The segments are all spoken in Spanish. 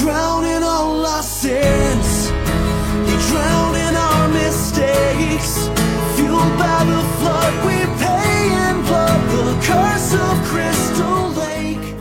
in all in our mistakes. Fueled by the flood we pay. The curse of Crystal Lake.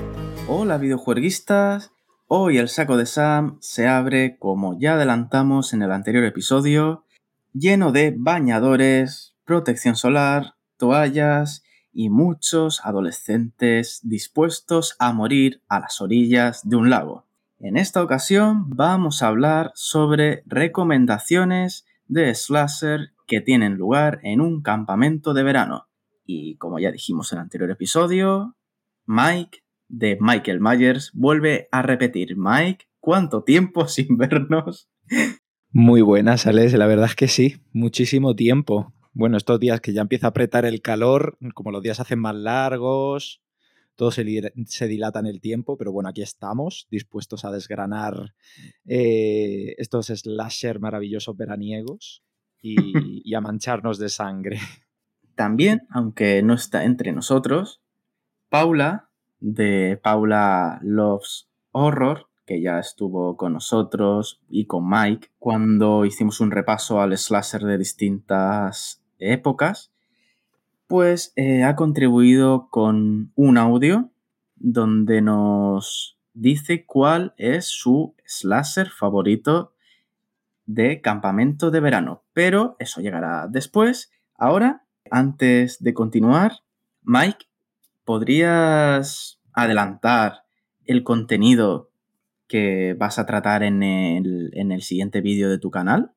Hola videojueguistas, hoy el saco de Sam se abre, como ya adelantamos en el anterior episodio, lleno de bañadores, protección solar, toallas y muchos adolescentes dispuestos a morir a las orillas de un lago. En esta ocasión vamos a hablar sobre recomendaciones de slasher que tienen lugar en un campamento de verano. Y como ya dijimos en el anterior episodio, Mike de Michael Myers vuelve a repetir. Mike, ¿cuánto tiempo sin vernos? Muy buenas, Alex. La verdad es que sí, muchísimo tiempo. Bueno, estos días que ya empieza a apretar el calor, como los días hacen más largos, todo se, dilata en el tiempo, pero bueno, aquí estamos, dispuestos a desgranar eh, estos slasher maravillosos veraniegos y, y a mancharnos de sangre. También, aunque no está entre nosotros, Paula de Paula Loves Horror, que ya estuvo con nosotros y con Mike cuando hicimos un repaso al slasher de distintas épocas, pues eh, ha contribuido con un audio donde nos dice cuál es su slasher favorito de campamento de verano. Pero eso llegará después. Ahora, antes de continuar, Mike, ¿podrías adelantar el contenido que vas a tratar en el, en el siguiente vídeo de tu canal?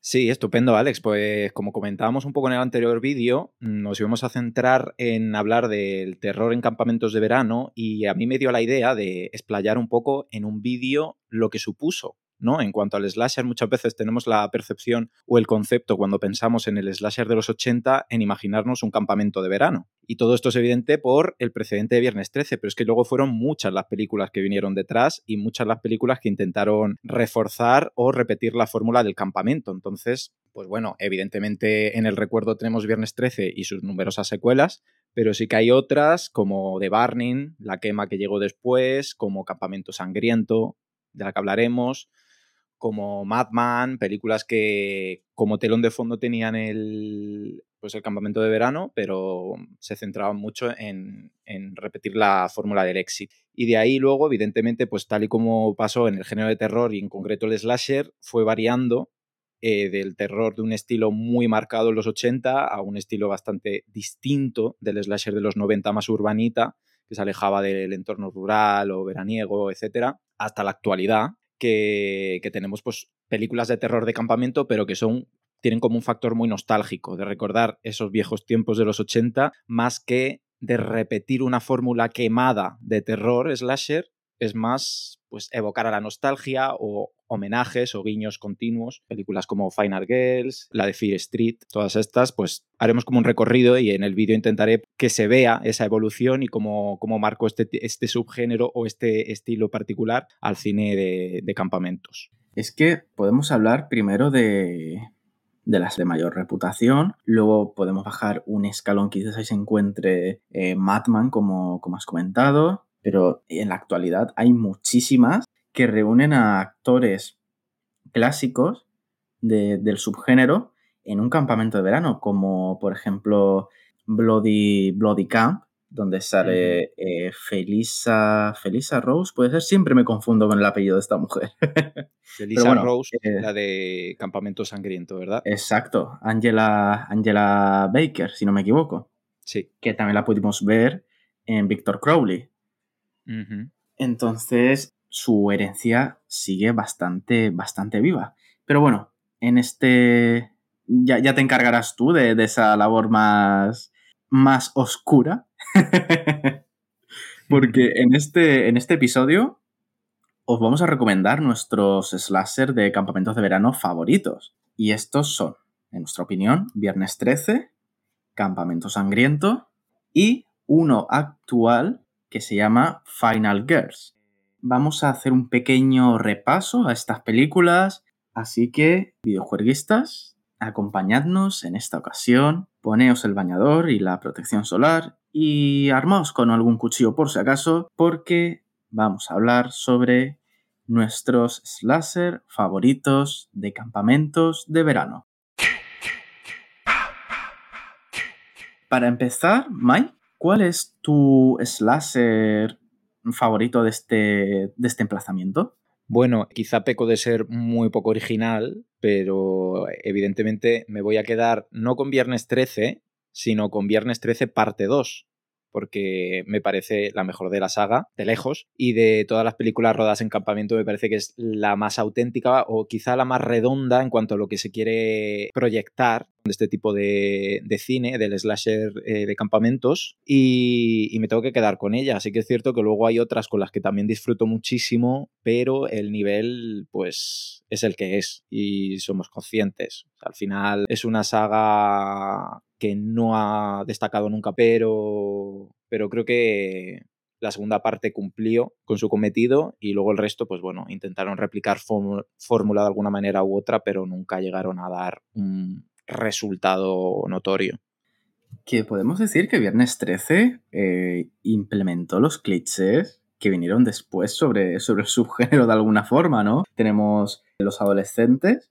Sí, estupendo, Alex. Pues como comentábamos un poco en el anterior vídeo, nos íbamos a centrar en hablar del terror en campamentos de verano y a mí me dio la idea de explayar un poco en un vídeo lo que supuso, ¿no? En cuanto al slasher, muchas veces tenemos la percepción o el concepto cuando pensamos en el slasher de los 80 en imaginarnos un campamento de verano. Y todo esto es evidente por el precedente de Viernes 13, pero es que luego fueron muchas las películas que vinieron detrás y muchas las películas que intentaron reforzar o repetir la fórmula del campamento. Entonces, pues bueno, evidentemente en el recuerdo tenemos Viernes 13 y sus numerosas secuelas, pero sí que hay otras como The Burning, La quema que llegó después, como Campamento Sangriento, de la que hablaremos, como Madman, películas que como telón de fondo tenían el, pues el campamento de verano, pero se centraban mucho en, en repetir la fórmula del éxito. Y de ahí luego, evidentemente, pues tal y como pasó en el género de terror y en concreto el slasher, fue variando eh, del terror de un estilo muy marcado en los 80 a un estilo bastante distinto del slasher de los 90 más urbanita, que se alejaba del entorno rural o veraniego, etcétera, hasta la actualidad, que, tenemos pues películas de terror de campamento, pero que son tienen como un factor muy nostálgico de recordar esos viejos tiempos de los 80 más que de repetir una fórmula quemada de terror slasher es más pues evocar a la nostalgia o homenajes o guiños continuos, películas como Final Girls, la de Fear Street, todas estas, pues haremos como un recorrido y en el vídeo intentaré que se vea esa evolución y cómo, cómo marcó este, este subgénero o este estilo particular al cine de, de campamentos. Es que podemos hablar primero de, de las de mayor reputación. Luego podemos bajar un escalón, quizás ahí se encuentre eh, Madman, como, como has comentado. Pero en la actualidad hay muchísimas que reúnen a actores clásicos de- del subgénero en un campamento de verano, como por ejemplo Bloody, Bloody Camp, donde sale eh, Felisa, Felisa Rose, puede ser, siempre me confundo con el apellido de esta mujer. De Lisa bueno, Rose, eh, la de Campamento Sangriento, ¿verdad? Exacto, Angela, Angela Baker, si no me equivoco, Sí. que también la pudimos ver en Victor Crowley. Entonces, su herencia sigue bastante, bastante viva. Pero bueno, en este. Ya, ya te encargarás tú de, de esa labor más. más oscura. Porque en este, en este episodio os vamos a recomendar nuestros slasher de campamentos de verano favoritos. Y estos son, en nuestra opinión, Viernes 13, Campamento Sangriento y uno actual que se llama Final Girls. Vamos a hacer un pequeño repaso a estas películas, así que, videojueguistas, acompañadnos en esta ocasión, poneos el bañador y la protección solar y armaos con algún cuchillo por si acaso, porque vamos a hablar sobre nuestros slasher favoritos de campamentos de verano. Para empezar, Mike, ¿cuál es tu slasher favorito de este, de este emplazamiento? Bueno, quizá peco de ser muy poco original, pero evidentemente me voy a quedar no con Viernes 13, sino con Viernes 13 parte 2, porque me parece la mejor de la saga, de lejos, y de todas las películas rodadas en campamento me parece que es la más auténtica o quizá la más redonda en cuanto a lo que se quiere proyectar de este tipo de, cine, del slasher eh, de campamentos, y, me tengo que quedar con ella. Así que es cierto que luego hay otras con las que también disfruto muchísimo, pero el nivel, pues, es el que es, y somos conscientes. Al final es una saga que no ha destacado nunca, pero, pero creo que la segunda parte cumplió con su cometido y luego el resto, pues bueno, intentaron replicar fórmula de alguna manera u otra, pero nunca llegaron a dar un resultado notorio. Que podemos decir que Viernes 13 eh, implementó los clichés que vinieron después sobre, sobre el subgénero de alguna forma, ¿no? Tenemos los adolescentes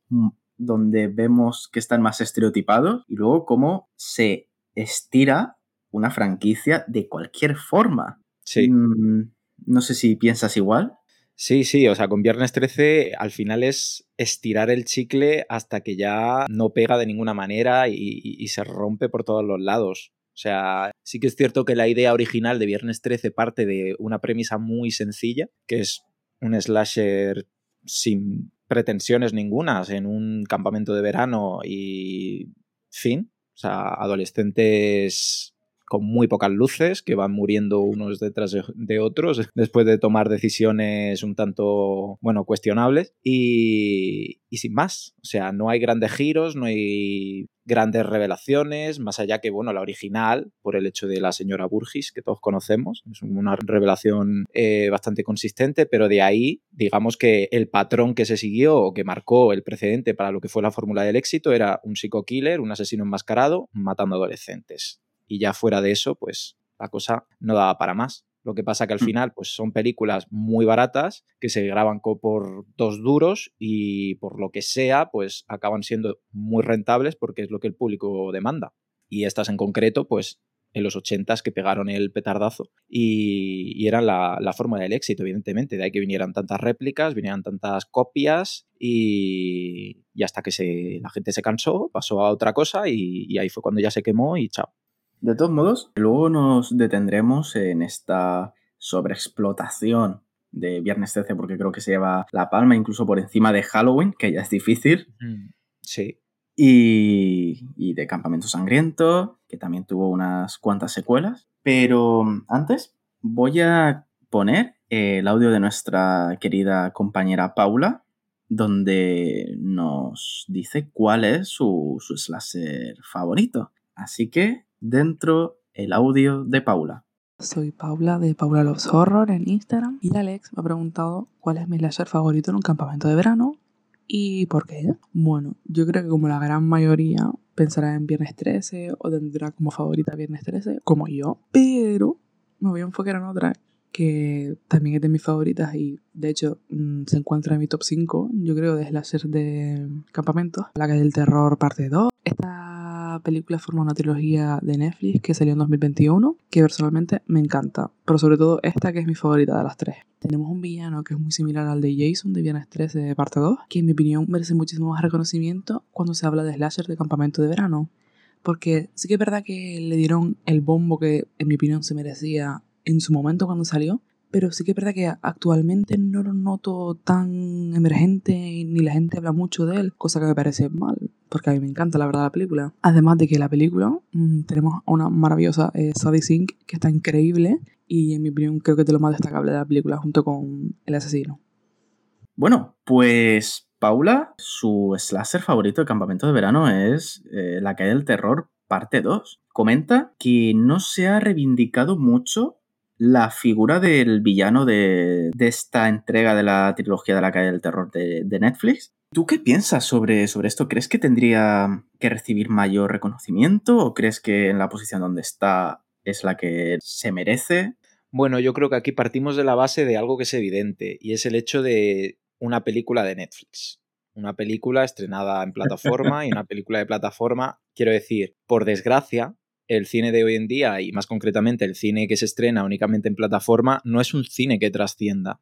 donde vemos que están más estereotipados y luego cómo se estira una franquicia de cualquier forma. Sí. Mm, no sé si piensas igual. Sí, sí, o sea, con Viernes 13 al final es estirar el chicle hasta que ya no pega de ninguna manera y, y, se rompe por todos los lados. O sea, sí que es cierto que la idea original de Viernes 13 parte de una premisa muy sencilla, que es un slasher sin pretensiones ningunas en un campamento de verano y fin. O sea, adolescentes con muy pocas luces, que van muriendo unos detrás de otros después de tomar decisiones un tanto, bueno, cuestionables. Y, y sin más, o sea, no hay grandes giros, no hay grandes revelaciones, más allá que, bueno, la original, por el hecho de la señora Burgis, que todos conocemos, es una revelación eh, bastante consistente, pero de ahí, digamos que el patrón que se siguió o que marcó el precedente para lo que fue la fórmula del éxito era un psico-killer, un asesino enmascarado, matando adolescentes y ya fuera de eso, pues la cosa no daba para más. Lo que pasa que al mm. final, pues son películas muy baratas que se graban por dos duros y por lo que sea, pues acaban siendo muy rentables porque es lo que el público demanda. Y estas en concreto, pues en los 80 que pegaron el petardazo y, eran la, forma del éxito, evidentemente. De ahí que vinieran tantas réplicas, vinieran tantas copias y, hasta que se, la gente se cansó, pasó a otra cosa y, y ahí fue cuando ya se quemó y chao. De todos modos, luego nos detendremos en esta sobreexplotación de Viernes 13 porque creo que se lleva la palma incluso por encima de Halloween, que ya es difícil. Sí. Y, de Campamento Sangriento, que también tuvo unas cuantas secuelas. Pero antes voy a poner el audio de nuestra querida compañera Paula, donde nos dice cuál es su, su slasher favorito. Así que dentro el audio de Paula. Soy Paula de Paula Loves Horror en Instagram y Alex me ha preguntado cuál es mi slasher favorito en un campamento de verano y por qué. Bueno, yo creo que como la gran mayoría pensará en Viernes 13 o tendrá como favorita Viernes 13, como yo, pero me voy a enfocar en otra que también es de mis favoritas y de hecho mm, se encuentra en mi top 5, yo creo, de slasher de campamentos, la del terror parte 2. Esta película forma una trilogía de Netflix que salió en 2021, que personalmente me encanta, pero sobre todo esta que es mi favorita de las tres. Tenemos un villano que es muy similar al de Jason de Viernes 13 de parte 2, que en mi opinión merece muchísimo más reconocimiento cuando se habla de slasher de campamento de verano. Porque sí que es verdad que le dieron el bombo que en mi opinión se merecía en su momento cuando salió, pero sí que es verdad que actualmente no lo noto tan emergente ni la gente habla mucho de él, cosa que me parece mal, porque a mí me encanta la verdad la película. Además de que la película mm, tenemos una maravillosa eh, Sadie Sink que está increíble y en mi opinión creo que es de lo más destacable de la película junto con El asesino. Bueno, pues Paula, su slasher favorito de campamento de verano es eh, La calle del terror parte 2. Comenta que no se ha reivindicado mucho la figura del villano de, esta entrega de la trilogía de la calle del terror de, Netflix. ¿Tú qué piensas sobre, sobre, esto? ¿Crees que tendría que recibir mayor reconocimiento o crees que en la posición donde está es la que se merece? Bueno, yo creo que aquí partimos de la base de algo que es evidente y es el hecho de una película de Netflix. Una película estrenada en plataforma y una película de plataforma. Quiero decir, por desgracia, el cine de hoy en día y más concretamente el cine que se estrena únicamente en plataforma no es un cine que trascienda.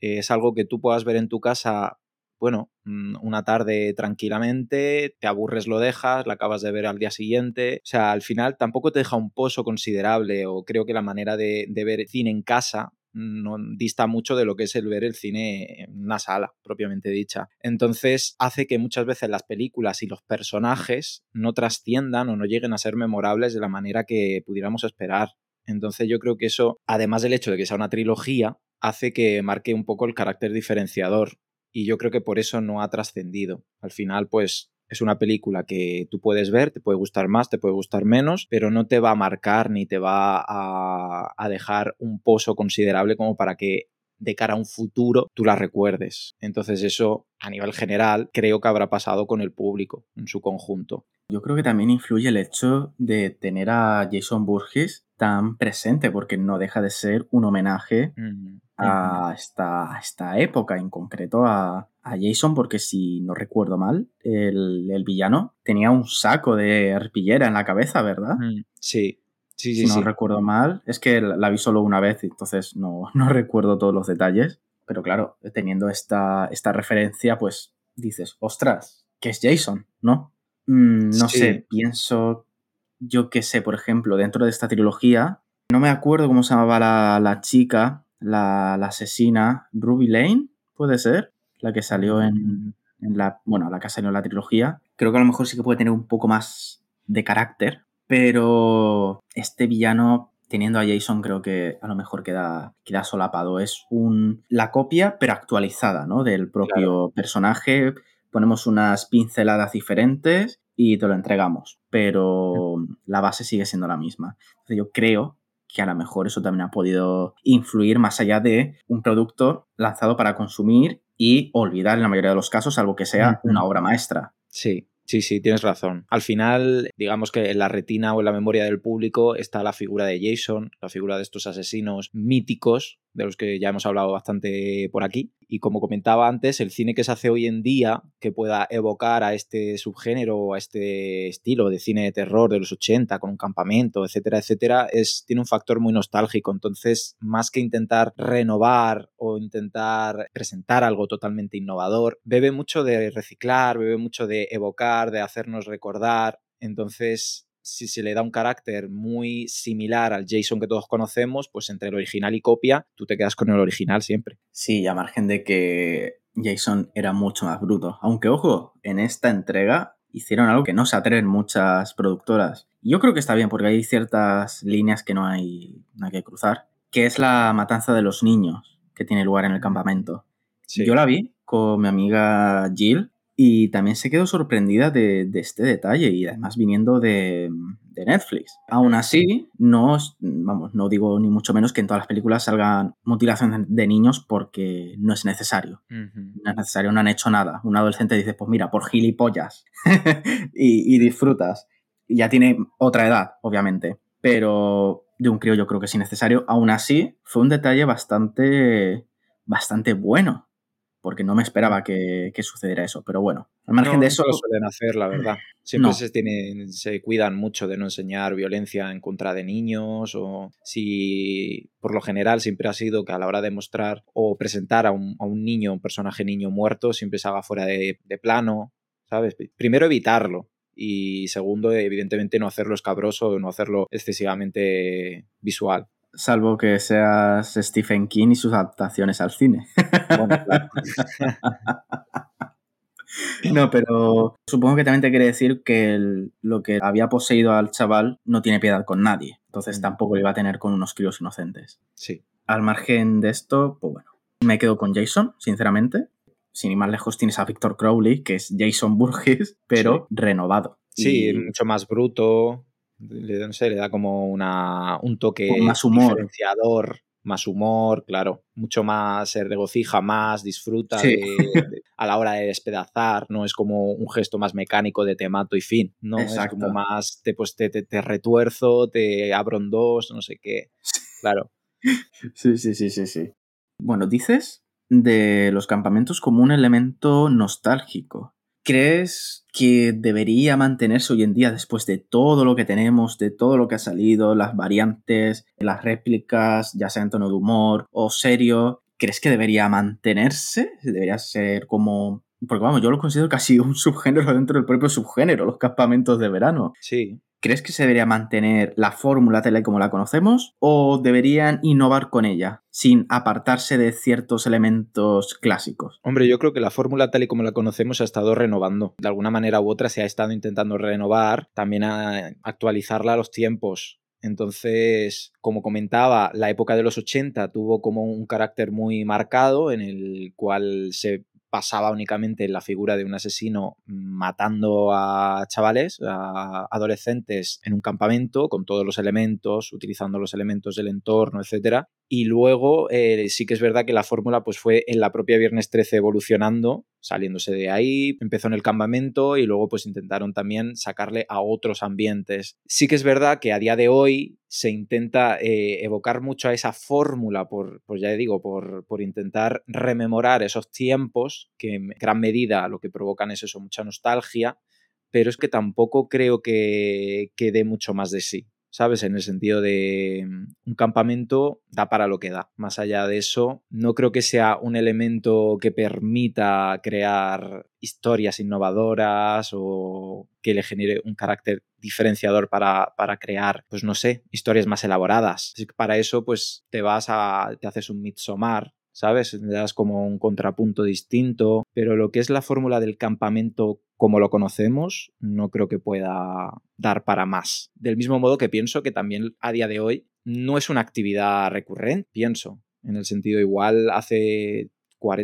Es algo que tú puedas ver en tu casa, bueno, mm, una tarde tranquilamente, te aburres, lo dejas, la acabas de ver al día siguiente. O sea, al final tampoco te deja un pozo considerable o creo que la manera de, de ver cine en casa no dista mucho de lo que es el ver el cine en una sala, propiamente dicha. Entonces hace que muchas veces las películas y los personajes no trasciendan o no lleguen a ser memorables de la manera que pudiéramos esperar. Entonces yo creo que eso, además del hecho de que sea una trilogía, hace que marque un poco el carácter diferenciador. Y yo creo que por eso no ha trascendido. Al final, pues es una película que tú puedes ver, te puede gustar más, te puede gustar menos, pero no te va a marcar ni te va a, dejar un pozo considerable como para que de cara a un futuro tú la recuerdes. Entonces eso a nivel general creo que habrá pasado con el público en su conjunto. Yo creo que también influye el hecho de tener a Jason Burgess tan presente, porque no deja de ser un homenaje a, esta, esta, época, en concreto a, Jason, porque si no recuerdo mal, el, villano tenía un saco de arpillera en la cabeza, ¿verdad? Sí. Sí, sí, si no recuerdo mal, es que la vi solo una vez, entonces no, no recuerdo todos los detalles. Pero claro, teniendo esta, esta referencia, pues dices, ostras, que es Jason, ¿no? Mm, no sé, pienso, yo qué sé, por ejemplo, dentro de esta trilogía, no me acuerdo cómo se llamaba la, chica, la, asesina, Ruby Lane, puede ser, la que salió en, en, la, bueno, la que salió en la trilogía. Creo que a lo mejor sí que puede tener un poco más de carácter, pero este villano teniendo a Jason creo que a lo mejor queda, queda solapado. Es un, la copia, pero actualizada, ¿no? Del propio personaje ponemos unas pinceladas diferentes y te lo entregamos, pero la base sigue siendo la misma. Entonces yo creo que a lo mejor eso también ha podido influir más allá de un producto lanzado para consumir y olvidar en la mayoría de los casos, algo que sea una obra maestra. Sí, Sí, sí, tienes razón. Al final, digamos que en la retina o en la memoria del público está la figura de Jason, la figura de estos asesinos míticos, de los que ya hemos hablado bastante por aquí. Y como comentaba antes, el cine que se hace hoy en día, que pueda evocar a este subgénero a este estilo de cine de terror de los 80, con un campamento, etcétera, etcétera, es, tiene un factor muy nostálgico. Entonces, más que intentar renovar o intentar presentar algo totalmente innovador, bebe mucho de reciclar, bebe mucho de evocar, de hacernos recordar. Entonces, si se le da un carácter muy similar al Jason que todos conocemos, pues entre el original y copia, tú te quedas con el original siempre. Sí, a margen de que Jason era mucho más bruto. Aunque, ojo, en esta entrega hicieron algo que no se atreven muchas productoras. Yo creo que está bien porque hay ciertas líneas que no hay, nada que cruzar, que es la matanza de los niños que tiene lugar en el campamento. Yo la vi con mi amiga Jill y también se quedó sorprendida de, este detalle y además viniendo de, Netflix. Aún así, no, vamos, no digo ni mucho menos que en todas las películas salgan mutilaciones de niños porque no es necesario. No es necesario, no han hecho nada. Un adolescente dice, pues mira, por gilipollas y, y disfrutas. Y ya tiene otra edad, obviamente. Pero de un crío yo creo que es innecesario. Aún así, fue un detalle bastante, bastante bueno porque no me esperaba que, sucediera eso. Pero bueno, al margen de eso. No lo suelen hacer, la verdad. Siempre se, tienen, se cuidan mucho de no enseñar violencia en contra de niños o si por lo general siempre ha sido que a la hora de mostrar o presentar a un, niño, un personaje niño muerto, siempre se haga fuera de, de plano, ¿sabes? Primero evitarlo, y segundo, evidentemente, no hacerlo escabroso o no hacerlo excesivamente visual salvo que seas Stephen King y sus adaptaciones al cine. no, pero supongo que también te quiere decir que lo que había poseído al chaval no tiene piedad con nadie. Entonces mm. tampoco lo iba a tener con unos críos inocentes. Sí. Al margen de esto, pues bueno, me quedo con Jason, sinceramente. Sin ir más lejos tienes a Victor Crowley, que es Jason Burgess, pero renovado. Sí, mucho más bruto, le, no sé, le da como una, un toque más humor. diferenciador, más humor, claro, mucho más se regocija más, disfruta a la hora de despedazar, no es como un gesto más mecánico de te mato y fin, no es como más te, pues, te, te, retuerzo, te abro en dos, no sé qué, claro. Sí, sí, sí, sí, sí. Bueno, dices de los campamentos como un elemento nostálgico. ¿Crees que debería mantenerse hoy en día después de todo lo que tenemos, de todo lo que ha salido, las variantes, las réplicas, ya sea en tono de humor o serio? ¿Crees que debería mantenerse? ¿Debería ser como porque vamos, yo lo considero casi un subgénero dentro del propio subgénero, los campamentos de verano. Sí. ¿Crees que se debería mantener la fórmula tele como la conocemos o deberían innovar con ella sin apartarse de ciertos elementos clásicos? Hombre, yo creo que la fórmula tal y como la conocemos ha estado renovando. De alguna manera u otra se ha estado intentando renovar, también a actualizarla a los tiempos. Entonces, como comentaba, la época de los 80 tuvo como un carácter muy marcado en el cual se pasaba únicamente en la figura de un asesino matando a chavales, a adolescentes en un campamento con todos los elementos, utilizando los elementos del entorno, etcétera. Y luego eh, sí que es verdad que la fórmula pues fue en la propia Viernes 13 evolucionando, saliéndose de ahí, empezó en el campamento y luego pues intentaron también sacarle a otros ambientes. Sí que es verdad que a día de hoy se intenta eh, evocar mucho a esa fórmula, por, pues ya digo, por, por, intentar rememorar esos tiempos que en gran medida lo que provocan es eso, mucha nostalgia, pero es que tampoco creo que, que dé mucho más de sí. ¿Sabes? En el sentido de mm, un campamento da para lo que da. Más allá de eso, no creo que sea un elemento que permita crear historias innovadoras o que le genere un carácter diferenciador para, para crear, pues no sé, historias más elaboradas. Para eso, pues te vas a, te haces un Midsommar, ¿sabes? Le das como un contrapunto distinto, pero lo que es la fórmula del campamento como lo conocemos, no creo que pueda dar para más. Del mismo modo que pienso que también a día de hoy no es una actividad recurrente, pienso, en el sentido igual hace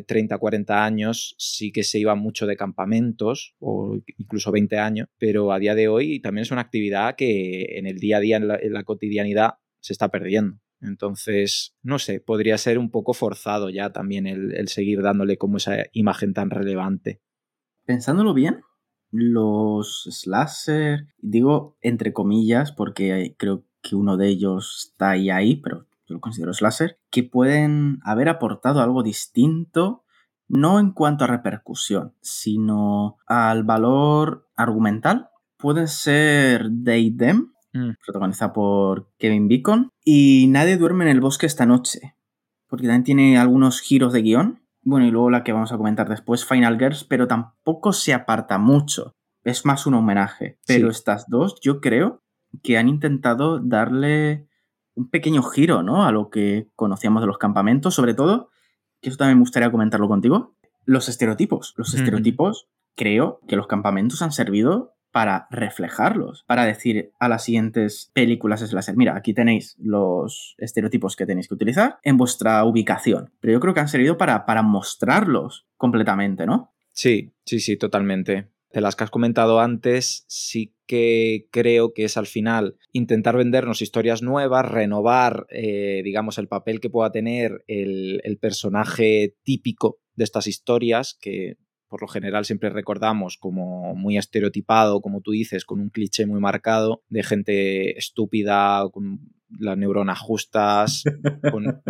30, 40 años sí que se iba mucho de campamentos, o incluso 20 años, pero a día de hoy también es una actividad que en el día a día, en la, cotidianidad, se está perdiendo. Entonces, no sé, podría ser un poco forzado ya también el, seguir dándole como esa imagen tan relevante. Pensándolo bien, los slasher, digo entre comillas porque creo que uno de ellos está ahí ahí, pero yo lo considero slasher, que pueden haber aportado algo distinto, no en cuanto a repercusión, sino al valor argumental. Pueden ser They Them, Mm. protagonizada por Kevin Bacon. Y Nadie duerme en el bosque esta noche, porque también tiene algunos giros de guion. Bueno, y luego la que vamos a comentar después, Final Girls, pero tampoco se aparta mucho. Es más un homenaje. Pero estas dos, yo creo que han intentado darle un pequeño giro, ¿no? A lo que conocíamos de los campamentos, sobre todo, que eso también me gustaría comentarlo contigo, los estereotipos. Los estereotipos, creo que los campamentos han servido para reflejarlos, para decir a las siguientes películas slasher, mira, aquí tenéis los estereotipos que tenéis que utilizar en vuestra ubicación. Pero yo creo que han servido para, para mostrarlos completamente, ¿no? Sí, sí, sí, totalmente. De las que has comentado antes, sí que creo que es al final intentar vendernos historias nuevas, renovar, eh, digamos, el papel que pueda tener el, el personaje típico de estas historias, que por lo general siempre recordamos como muy estereotipado, como tú dices, con un cliché muy marcado de gente estúpida, con las neuronas justas,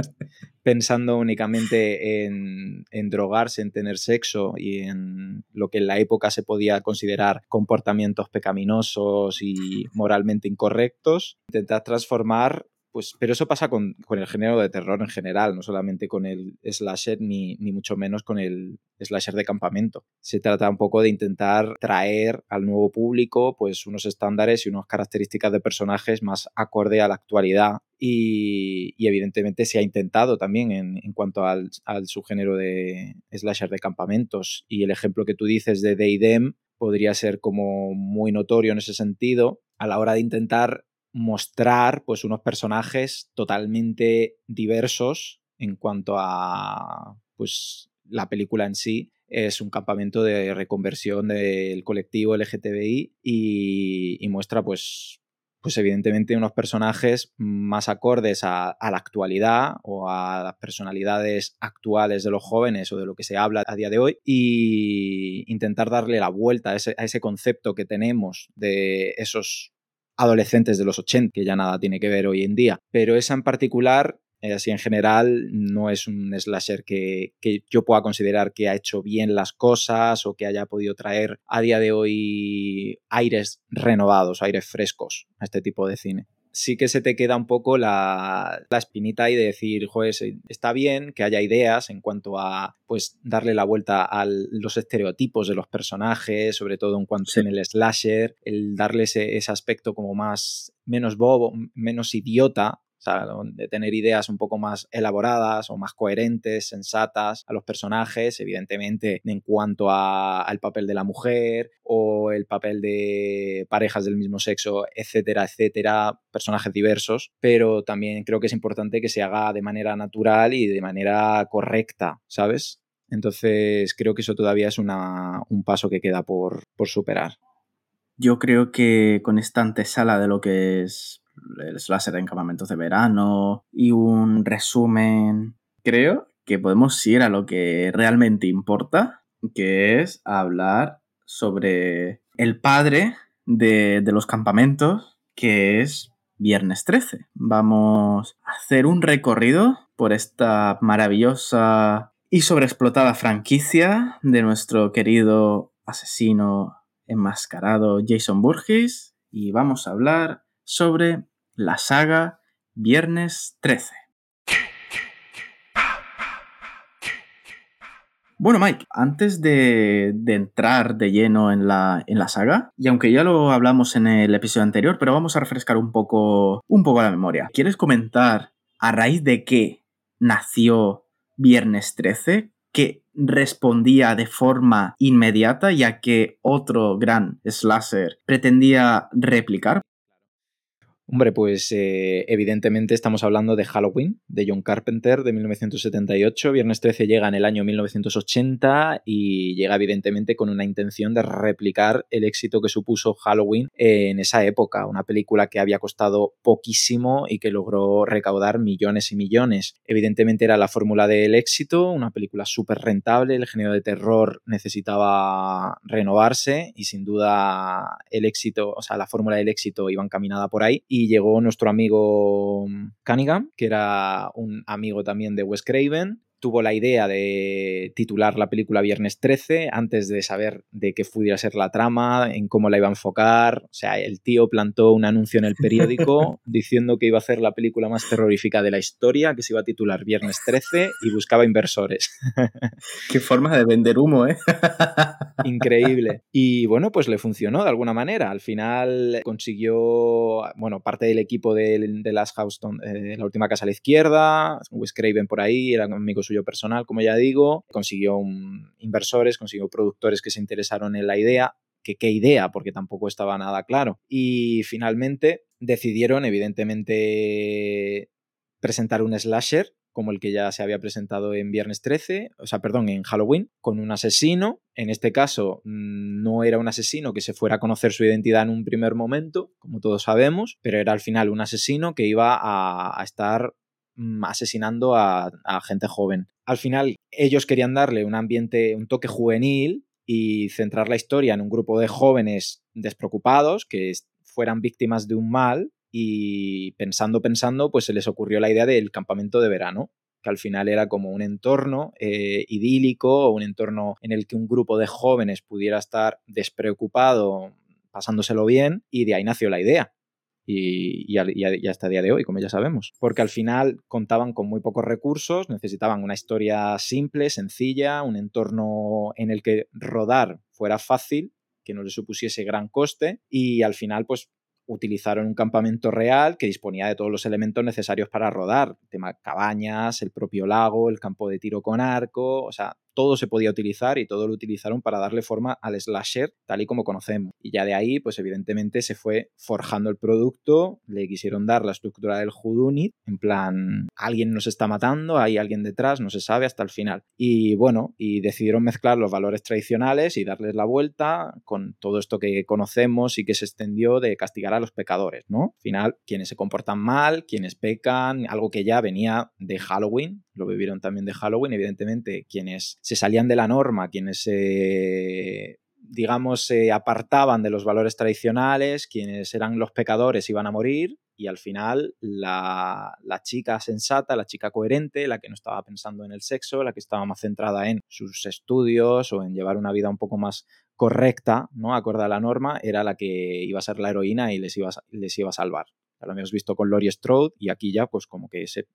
pensando únicamente en, en, drogarse, en tener sexo y en lo que en la época se podía considerar comportamientos pecaminosos y moralmente incorrectos, intentar transformar pues, pero eso pasa con, el género de terror en general, no solamente con el slasher ni, ni, mucho menos con el slasher de campamento. Se trata un poco de intentar traer al nuevo público pues, unos estándares y unas características de personajes más acorde a la actualidad y, evidentemente se ha intentado también en, cuanto al, al, subgénero de slasher de campamentos. Y el ejemplo que tú dices de Deidem podría ser como muy notorio en ese sentido a la hora de intentar mostrar pues unos personajes totalmente diversos en cuanto a pues la película en sí. Es un campamento de reconversión del colectivo LGTBI y, muestra pues pues evidentemente unos personajes más acordes a, la actualidad o a las personalidades actuales de los jóvenes o de lo que se habla a día de hoy y intentar darle la vuelta a ese, a ese concepto que tenemos de esos adolescentes de los 80, que ya nada tiene que ver hoy en día. Pero esa en particular Eh, así en general, no es un slasher que, que, yo pueda considerar que ha hecho bien las cosas o que haya podido traer a día de hoy aires renovados, aires frescos a este tipo de cine sí que se te queda un poco la, la, espinita ahí de decir, joder, está bien que haya ideas en cuanto a pues darle la vuelta a los estereotipos de los personajes, sobre todo en cuanto sí. en el slasher, el darle ese, ese aspecto como más menos bobo, menos idiota o sea, de tener ideas un poco más elaboradas o más coherentes, sensatas a los personajes, evidentemente en cuanto a, al papel de la mujer o el papel de parejas del mismo sexo, etcétera, etcétera, personajes diversos, pero también creo que es importante que se haga de manera natural y de manera correcta, ¿sabes? Entonces creo que eso todavía es una, un paso que queda por, por superar. Yo creo que con esta antesala de lo que es slasher en campamentos de verano y un resumen. Creo que podemos ir a lo que realmente importa, que es hablar sobre el padre de, de los campamentos, que es Viernes 13. Vamos a hacer un recorrido por esta maravillosa y sobreexplotada franquicia de nuestro querido asesino enmascarado Jason Burgess y vamos a hablar sobre la saga Viernes 13. Bueno, Mike, antes de, de entrar de lleno en la, en la, saga, y aunque ya lo hablamos en el episodio anterior, pero vamos a refrescar un poco, un poco la memoria. ¿Quieres comentar a raíz de qué nació Viernes 13? que respondía de forma inmediata ya que otro gran slasher pretendía replicar. Hombre, pues eh, evidentemente estamos hablando de Halloween, de John Carpenter, de 1978. Viernes 13 llega en el año 1980 y llega evidentemente con una intención de replicar el éxito que supuso Halloween en esa época. Una película que había costado poquísimo y que logró recaudar millones y millones. Evidentemente era la fórmula del éxito, una película súper rentable, el género de terror necesitaba renovarse y sin duda el éxito, o sea, la fórmula del éxito iba encaminada por ahí. Y llegó nuestro amigo Cunningham, que era un amigo también de Wes Craven, tuvo la idea de titular la película Viernes 13 antes de saber de qué pudiera ser la trama, en cómo la iba a enfocar. O sea, el tío plantó un anuncio en el periódico diciendo que iba a hacer la película más terrorífica de la historia, que se iba a titular Viernes 13 y buscaba inversores. Qué forma de vender humo, ¿eh? Increíble. Y bueno, pues le funcionó de alguna manera. Al final consiguió, bueno, parte del equipo de, de Last House, eh, la última casa a la izquierda, Wes Craven por ahí, era amigo suyo personal, como ya digo, consiguió inversores, consiguió productores que se interesaron en la idea, que qué idea, porque tampoco estaba nada claro. Y finalmente decidieron, evidentemente, presentar un slasher como el que ya se había presentado en Viernes 13, o sea, perdón, en Halloween, con un asesino. En este caso, mm, no era un asesino que se fuera a conocer su identidad en un primer momento, como todos sabemos, pero era al final un asesino que iba a, estar asesinando a, a, gente joven. Al final, ellos querían darle un ambiente, un toque juvenil y centrar la historia en un grupo de jóvenes despreocupados que fueran víctimas de un mal y pensando, pensando, pues se les ocurrió la idea del campamento de verano que al final era como un entorno eh, idílico, un entorno en el que un grupo de jóvenes pudiera estar despreocupado, pasándoselo bien, y de ahí nació la idea y, y, hasta el día de hoy, como ya sabemos. Porque al final contaban con muy pocos recursos, necesitaban una historia simple, sencilla, un entorno en el que rodar fuera fácil, que no le supusiese gran coste y al final pues utilizaron un campamento real que disponía de todos los elementos necesarios para rodar, tema cabañas, el propio lago, el campo de tiro con arco, o sea, todo se podía utilizar y todo lo utilizaron para darle forma al slasher tal y como conocemos. Y ya de ahí, pues evidentemente se fue forjando el producto, le quisieron dar la estructura del Hudunit, en plan, alguien nos está matando, hay alguien detrás, no se sabe hasta el final. Y bueno, y decidieron mezclar los valores tradicionales y darles la vuelta con todo esto que conocemos y que se extendió de castigar a los pecadores, ¿no? Al final, quienes se comportan mal, quienes pecan, algo que ya venía de Halloween, lo vivieron también de Halloween, evidentemente, quienes se salían de la norma, quienes se digamos, se apartaban de los valores tradicionales, quienes eran los pecadores iban a morir y al final la, chica sensata, la chica coherente, la que no estaba pensando en el sexo, la que estaba más centrada en sus estudios o en llevar una vida un poco más correcta, ¿no? acorde a la norma, era la que iba a ser la heroína y les iba a, les iba a salvar. Ya lo hemos visto con Laurie Strode y aquí ya pues como que ese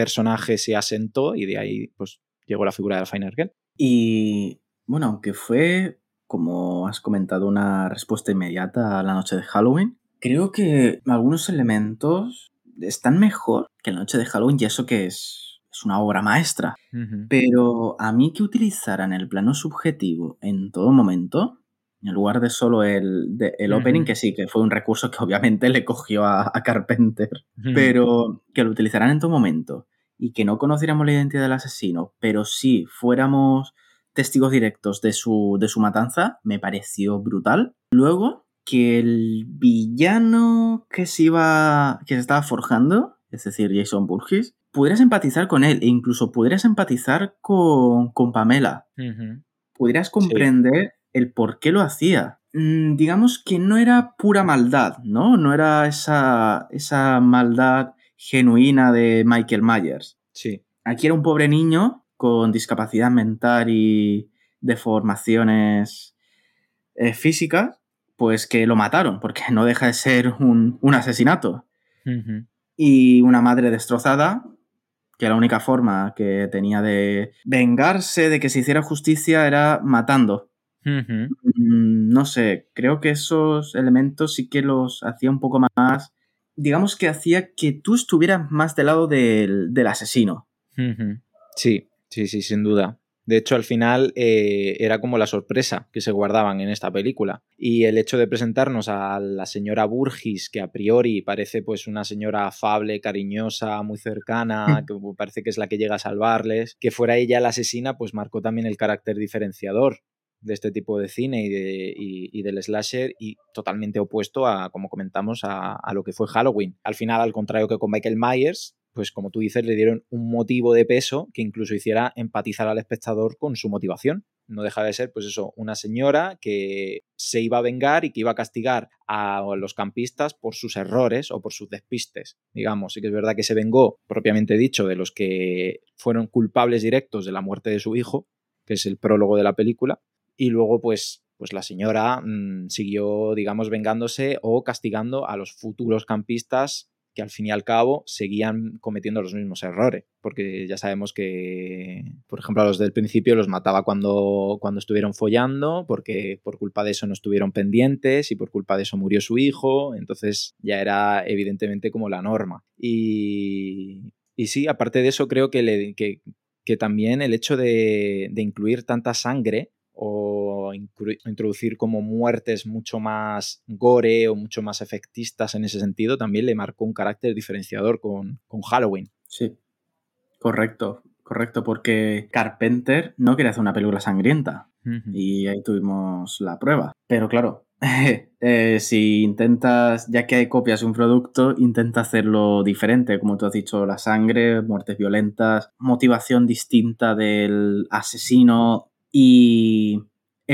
personaje se asentó y de ahí pues llegó la figura de Final Girl. Y bueno, aunque fue, como has comentado, una respuesta inmediata a la noche de Halloween, creo que algunos elementos están mejor que la noche de Halloween y eso que es, es una obra maestra. Uh -huh. Pero a mí que utilizaran el plano subjetivo en todo momento, en lugar de solo el, de, el opening, uh -huh. que sí, que fue un recurso que obviamente le cogió a, a Carpenter, uh -huh. pero que lo utilizaran en todo momento y que no conociéramos la identidad del asesino, pero sí fuéramos testigos directos de su, de su matanza, me pareció brutal. Luego, que el villano que se iba. que se estaba forjando, es decir, Jason Burgess, pudieras empatizar con él e incluso pudieras empatizar con, con Pamela. Uh -huh. Pudieras comprender sí. el por qué lo hacía. Mm, digamos que no era pura maldad, ¿no? No era esa, esa maldad genuina de Michael Myers. Sí. Aquí era un pobre niño con discapacidad mental y deformaciones eh, físicas, pues que lo mataron, porque no deja de ser un, un asesinato. Uh -huh. Y una madre destrozada, que la única forma que tenía de vengarse, de que se hiciera justicia, era matando. Uh -huh. No sé, creo que esos elementos sí que los hacía un poco más digamos que hacía que tú estuvieras más del lado del, del asesino. Sí, sí, sí, sin duda. De hecho, al final eh, era como la sorpresa que se guardaban en esta película. Y el hecho de presentarnos a la señora Burgis, que a priori parece pues una señora afable, cariñosa, muy cercana, que parece que es la que llega a salvarles, que fuera ella la asesina, pues marcó también el carácter diferenciador de este tipo de cine y, de, y, del slasher y totalmente opuesto a, como comentamos, a, a, lo que fue Halloween. Al final, al contrario que con Michael Myers, pues como tú dices, le dieron un motivo de peso que incluso hiciera empatizar al espectador con su motivación. No deja de ser, pues eso, una señora que se iba a vengar y que iba a castigar a los campistas por sus errores o por sus despistes. Digamos, sí que es verdad que se vengó, propiamente dicho, de los que fueron culpables directos de la muerte de su hijo, que es el prólogo de la película, y luego pues, pues la señora mmm, siguió, digamos, vengándose o castigando a los futuros campistas que al fin y al cabo seguían cometiendo los mismos errores, porque ya sabemos que, por ejemplo, a los del principio los mataba cuando, cuando estuvieron follando, porque por culpa de eso no estuvieron pendientes y por culpa de eso murió su hijo, entonces ya era evidentemente como la norma. Y, y sí, aparte de eso creo que, le, que, que también el hecho de, de incluir tanta sangre introducir como muertes mucho más gore o mucho más efectistas en ese sentido, también le marcó un carácter diferenciador con, con Halloween. Sí, correcto, correcto, porque Carpenter no quería hacer una película sangrienta uh -huh. y ahí tuvimos la prueba. Pero claro, eh, si intentas, ya que hay copias de un producto, intenta hacerlo diferente, como tú has dicho, la sangre, muertes violentas, motivación distinta del asesino, y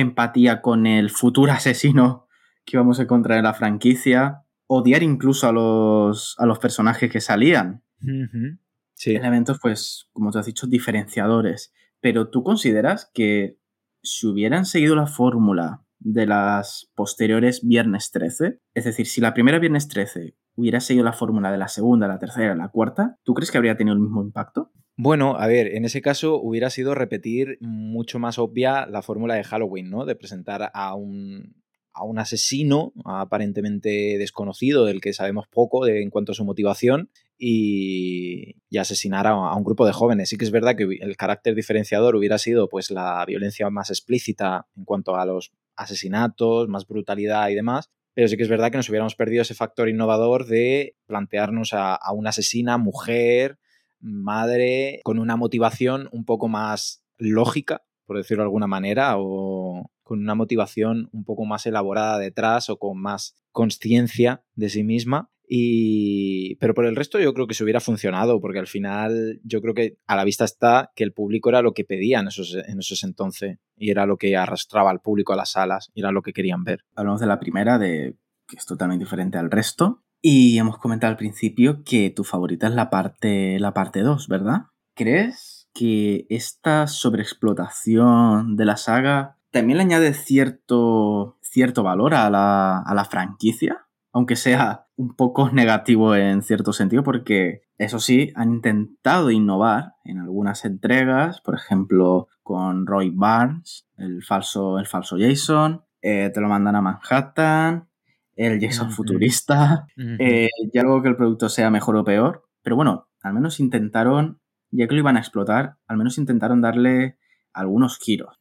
empatía con el futuro asesino que íbamos a encontrar en la franquicia, odiar incluso a los, a los personajes que salían. Uh -huh. sí. Elementos, pues, como tú has dicho, diferenciadores. Pero tú consideras que si hubieran seguido la fórmula de las posteriores Viernes 13, es decir, si la primera Viernes 13 hubiera seguido la fórmula de la segunda, la tercera la cuarta, ¿tú crees que habría tenido el mismo impacto? Bueno, a ver, en ese caso hubiera sido repetir mucho más obvia la fórmula de Halloween, ¿no? De presentar a un, a un asesino aparentemente desconocido, del que sabemos poco de, en cuanto a su motivación, y, y asesinar a, a, un grupo de jóvenes. Sí que es verdad que el carácter diferenciador hubiera sido pues la violencia más explícita en cuanto a los asesinatos, más brutalidad y demás, pero sí que es verdad que nos hubiéramos perdido ese factor innovador de plantearnos a, a una asesina mujer, madre con una motivación un poco más lógica, por decirlo de alguna manera, o con una motivación un poco más elaborada detrás o con más conciencia de sí misma Y... Pero por el resto yo creo que se hubiera funcionado, porque al final yo creo que a la vista está que el público era lo que pedían en esos, en esos entonces y era lo que arrastraba al público a las salas era lo que querían ver. Hablamos de la primera, de que es totalmente diferente al resto. Y hemos comentado al principio que tu favorita es la parte, la parte 2, ¿verdad? ¿Crees que esta sobreexplotación de la saga también le añade cierto, cierto valor a la, a la franquicia? Aunque sea un poco negativo en cierto sentido, porque eso sí, han intentado innovar en algunas entregas, por ejemplo, con Roy Barnes, el falso, el falso Jason, eh, te lo mandan a Manhattan, el Jason futurista, Ujú. eh, y algo que el producto sea mejor o peor, pero bueno, al menos intentaron, ya que lo iban a explotar, al menos intentaron darle algunos giros.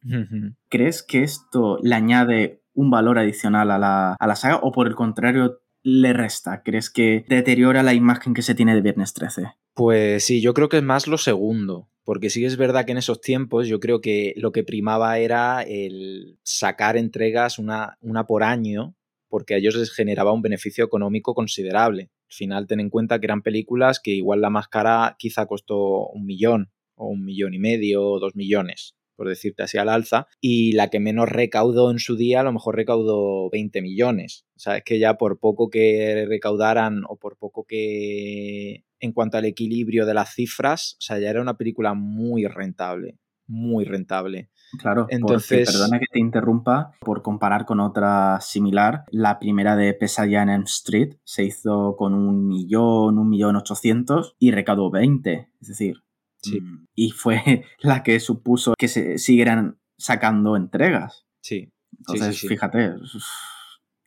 ¿Crees que esto le añade un valor adicional a la, a la saga o por el contrario le resta? ¿Crees que deteriora la imagen que se tiene de Viernes 13? Pues sí, yo creo que es más lo segundo, porque sí es verdad que en esos tiempos yo creo que lo que primaba era el sacar entregas una, una por año, porque a ellos les generaba un beneficio económico considerable. Al final ten en cuenta que eran películas que igual la más cara quizá costó un millón, o un millón y medio, o dos millones, por decirte así al alza, y la que menos recaudó en su día a lo mejor recaudó 20 millones. O sea, es que ya por poco que recaudaran o por poco que en cuanto al equilibrio de las cifras, o sea, ya era una película muy rentable, muy rentable. Claro, Entonces- porque, perdona que te interrumpa, por comparar con otra similar, la primera de Pesadilla en Elm Street se hizo con un millón, un millón ochocientos y recaudó 20, es decir, Sí. mm, y fue la que supuso que se siguieran sacando entregas. Sí. Entonces, sí, sí. fíjate,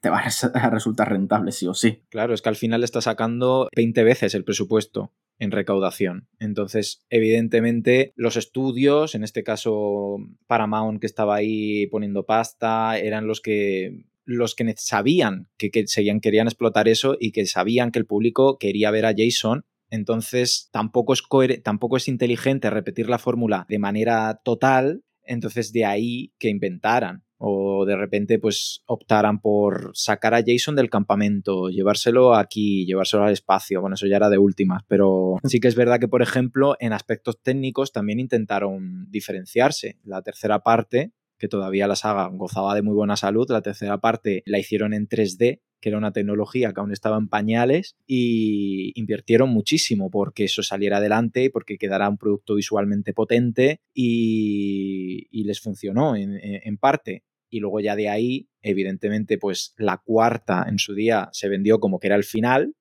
te va a resultar rentable sí o sí. Claro, es que al final está sacando 20 veces el presupuesto en recaudación. Entonces, evidentemente, los estudios, en este caso Paramount que estaba ahí poniendo pasta, eran los que los que sabían que, que seguían, querían explotar eso y que sabían que el público quería ver a Jason. Entonces, tampoco es, tampoco es inteligente repetir la fórmula de manera total. Entonces, de ahí que inventaran o de repente pues optaran por sacar a Jason del campamento, llevárselo aquí, llevárselo al espacio. Bueno, eso ya era de últimas, pero sí que es verdad que, por ejemplo, en aspectos técnicos también intentaron diferenciarse. La tercera parte, que todavía la saga gozaba de muy buena salud, la tercera parte la hicieron en 3D, que era una tecnología que aún estaba en pañales, y invirtieron muchísimo porque eso saliera adelante, porque quedara un producto visualmente potente y, y les funcionó en parte. Y luego ya de ahí, evidentemente, pues la cuarta en su día se vendió como que era el final.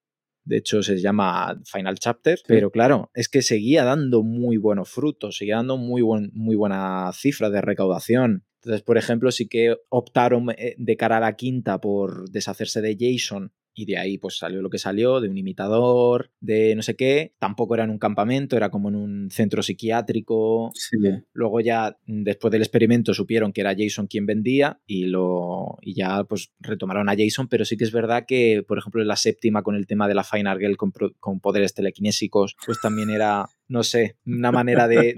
De hecho, se llama Final Chapter. Pero claro, es que seguía dando muy buenos frutos, seguía dando muy, buen, muy buena cifra de recaudación. Entonces, por ejemplo, sí que optaron eh, de cara a la quinta por deshacerse de Jason y de ahí pues salió lo que salió, de un imitador, de no sé qué. Tampoco era en un campamento, era como en un centro psiquiátrico. Sí. Luego ya, mm, después del experimento, supieron que era Jason quien vendía y, lo, y ya pues retomaron a Jason, pero sí que es verdad que, por ejemplo, en la séptima con el tema de la Final Girl con, con poderes telequinésicos, pues también era, no sé, una manera de,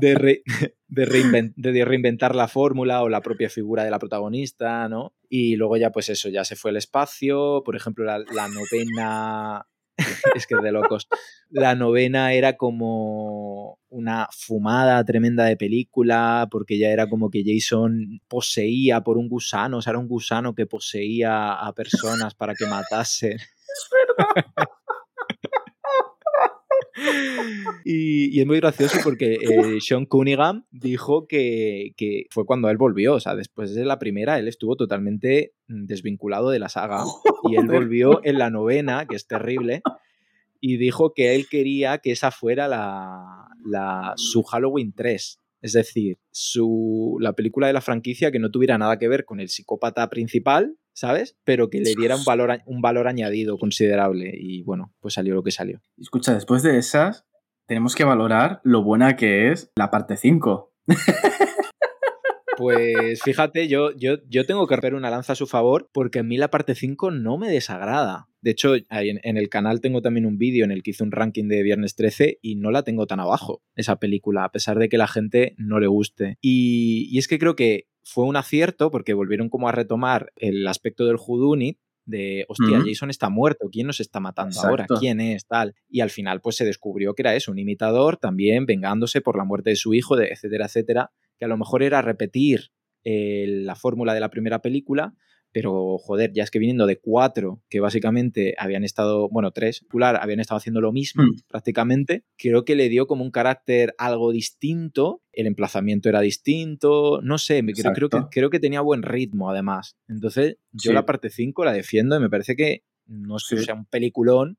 de, re- de reinven- de reinventar la fórmula o la propia figura de la protagonista, ¿no? Y luego ya, pues eso, ya se fue al espacio, por ejemplo, la, la novena... es que es de locos. La novena era como una fumada tremenda de película, porque ya era como que Jason poseía por un gusano, o sea, era un gusano que poseía a personas para que matase. Y, y es muy gracioso porque eh, Sean Cunningham dijo que, que fue cuando él volvió. O sea, después de la primera, él estuvo totalmente mm, desvinculado de la saga. Y él volvió en la novena, que es terrible. Y dijo que él quería que esa fuera la, la- su Halloween 3. Es decir, su, la película de la franquicia que no tuviera nada que ver con el psicópata principal, ¿sabes? Pero que le diera un valor, un valor añadido considerable. Y bueno, pues salió lo que salió. Escucha, después de esas, tenemos que valorar lo buena que es la parte 5. Pues fíjate, yo, yo, yo tengo que romper una lanza a su favor porque a mí la parte 5 no me desagrada. De hecho, en, en el canal tengo también un vídeo en el que hice un ranking de Viernes 13 y no la tengo tan abajo, esa película, a pesar de que la gente no le guste. Y, y es que creo que fue un acierto porque volvieron como a retomar el aspecto del Whodunit de, hostia. Jason está muerto, ¿quién nos está matando ahora? ¿Quién es? Tal. Y al final pues se descubrió que era eso, un imitador también vengándose por la muerte de su hijo, de, etcétera, etcétera, que a lo mejor era repetir eh, la fórmula de la primera película, pero joder, ya es que viniendo de cuatro, que básicamente habían estado, bueno, tres, habían estado haciendo lo mismo Hmm. prácticamente, creo que le dio como un carácter algo distinto, el emplazamiento era distinto, no sé, creo, creo que, creo que tenía buen ritmo además. Entonces, yo Sí. la parte 5 la defiendo y me parece que no es que Sí. sea un peliculón,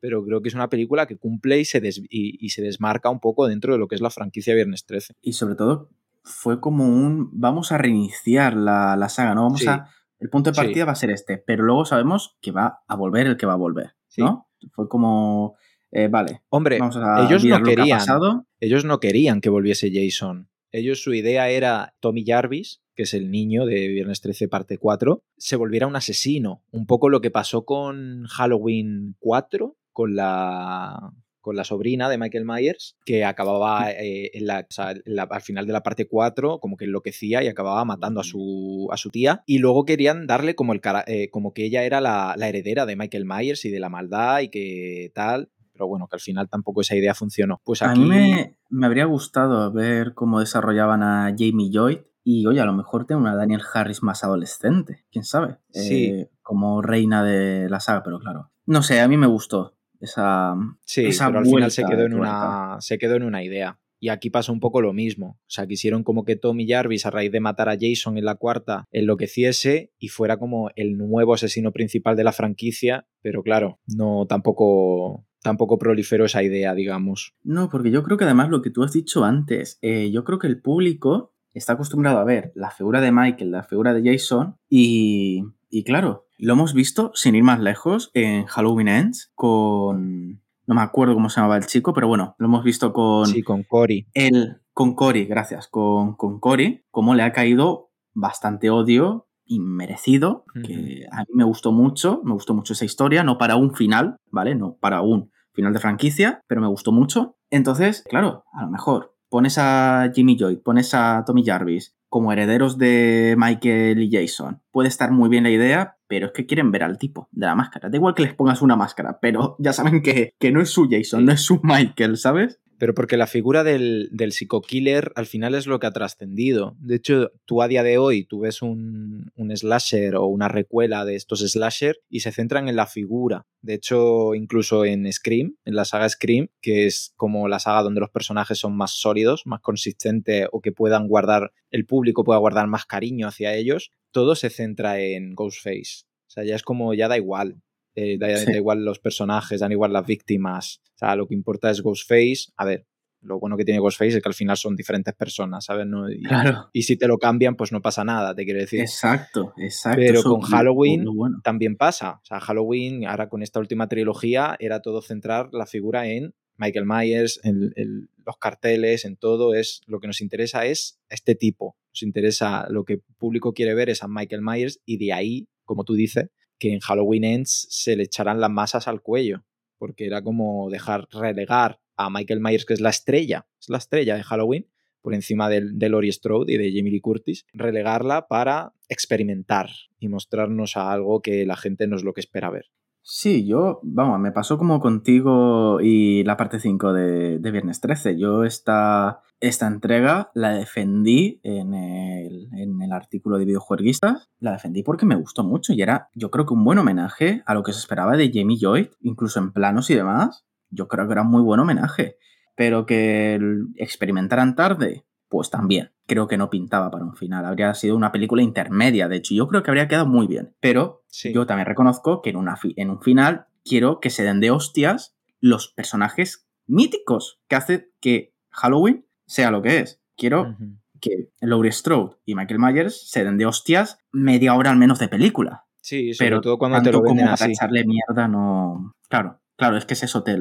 pero creo que es una película que cumple y se, des- y, y se desmarca un poco dentro de lo que es la franquicia Viernes 13. Y sobre todo, fue como un. Vamos a reiniciar la, la saga, ¿no? Vamos Sí. a. El punto de Sí. partida va a ser este, pero luego sabemos que va a volver el que va a volver, Sí. ¿no? Fue como. eh, vale, Hombre, vamos a ellos no que querían. pasado. ellos no querían que volviese Jason. Ellos, su idea era Tommy Jarvis, que es el niño de Viernes 13, parte 4, se volviera un asesino. Un poco lo que pasó con Halloween 4, con la, con la sobrina de Michael Myers, que acababa eh, en la- o sea, en la- al final de la parte 4, como que enloquecía y acababa matando a su, a su tía. Y luego querían darle como, el, cara- eh, como que ella era la, la heredera de Michael Myers y de la maldad y que tal. Pero bueno, que al final tampoco esa idea funcionó. Pues A aquí. mí me, me habría gustado ver cómo desarrollaban a Jamie Lloyd. Y oye, a lo mejor tengo una Daniel Harris más adolescente, quién sabe. Sí. Eh, como reina de la saga, pero claro. No sé, a mí me gustó esa. Sí, esa pero al final se quedó, en una, se quedó en una idea. Y aquí pasó un poco lo mismo. O sea, quisieron como que Tommy Jarvis, a raíz de matar a Jason en la cuarta, enloqueciese y fuera como el nuevo asesino principal de la franquicia. Pero claro, no tampoco, tampoco proliferó esa idea, digamos. No, porque yo creo que además lo que tú has dicho antes, eh, yo creo que el público está acostumbrado a ver la figura de Michael, la figura de Jason, y, y claro, lo hemos visto, sin ir más lejos, en Halloween Ends, con... No me acuerdo cómo se llamaba el chico, pero bueno, lo hemos visto con Sí, con Cory. el... Con Cory, gracias, con, con Cory, cómo le ha caído bastante odio inmerecido, que a mí me gustó mucho, me gustó mucho esa historia, no para un final, ¿vale? No para un final de franquicia, pero me gustó mucho. Entonces, claro, a lo mejor pones a Jimmy Lloyd, pones a Tommy Jarvis como herederos de Michael y Jason. Puede estar muy bien la idea, pero es que quieren ver al tipo de la máscara. Da igual que les pongas una máscara, pero ya saben que, que no es su Jason, no es su Michael, ¿sabes? Pero porque la figura del, del psico-killer al final es lo que ha trascendido. De hecho, tú a día de hoy tú ves un, un slasher o una recuela de estos slasher y se centran en la figura. De hecho, incluso en Scream, en la saga Scream, que es como la saga donde los personajes son más sólidos, más consistentes o que puedan guardar, el público pueda guardar más cariño hacia ellos, todo se centra en Ghostface. O sea, ya es como, ya da igual. Eh, da, Sí. da igual los personajes, dan igual las víctimas. O sea, lo que importa es Ghostface. A ver, lo bueno que tiene Ghostface es que al final son diferentes personas, ¿sabes? No- y, Claro. y si te lo cambian, pues no pasa nada, te quiero decir. Exacto, exacto. Pero con Halloween lo bueno. También pasa. O sea, Halloween, ahora con esta última trilogía, era todo centrar la figura en Michael Myers, en, en los carteles, en todo. Es lo que nos interesa es este tipo. Nos interesa lo que el público quiere ver es a Michael Myers y de ahí, como tú dices, que en Halloween Ends se le echarán las masas al cuello. Porque era como dejar relegar a Michael Myers, que es la estrella, es la estrella de Halloween, por encima del- de, Laurie Strode y de Jamie Lee Curtis, relegarla para experimentar y mostrarnos a algo que la gente no es lo que espera ver. Sí, yo, vamos, me pasó como contigo y la parte 5 de, de Viernes 13. Yo esta, esta entrega la defendí en el, en el artículo de videojueguistas. La defendí porque me gustó mucho y era, yo creo que un buen homenaje a lo que se esperaba de Jamie Lloyd, incluso en planos y demás. Yo creo que era un muy buen homenaje. Pero que experimentaran tarde, pues también. Creo que no pintaba para un final. Habría sido una película intermedia, de hecho. Yo creo que habría quedado muy bien. Pero Sí. yo también reconozco que en, una fi- en un final quiero que se den de hostias los personajes míticos que hace que Halloween sea lo que es. Quiero que Laurie Strode y Michael Myers se den de hostias media hora al menos de película. Sí, sobre Pero todo cuando te tanto lo venden como para echarle mierda no... Claro, claro, es que es eso, te,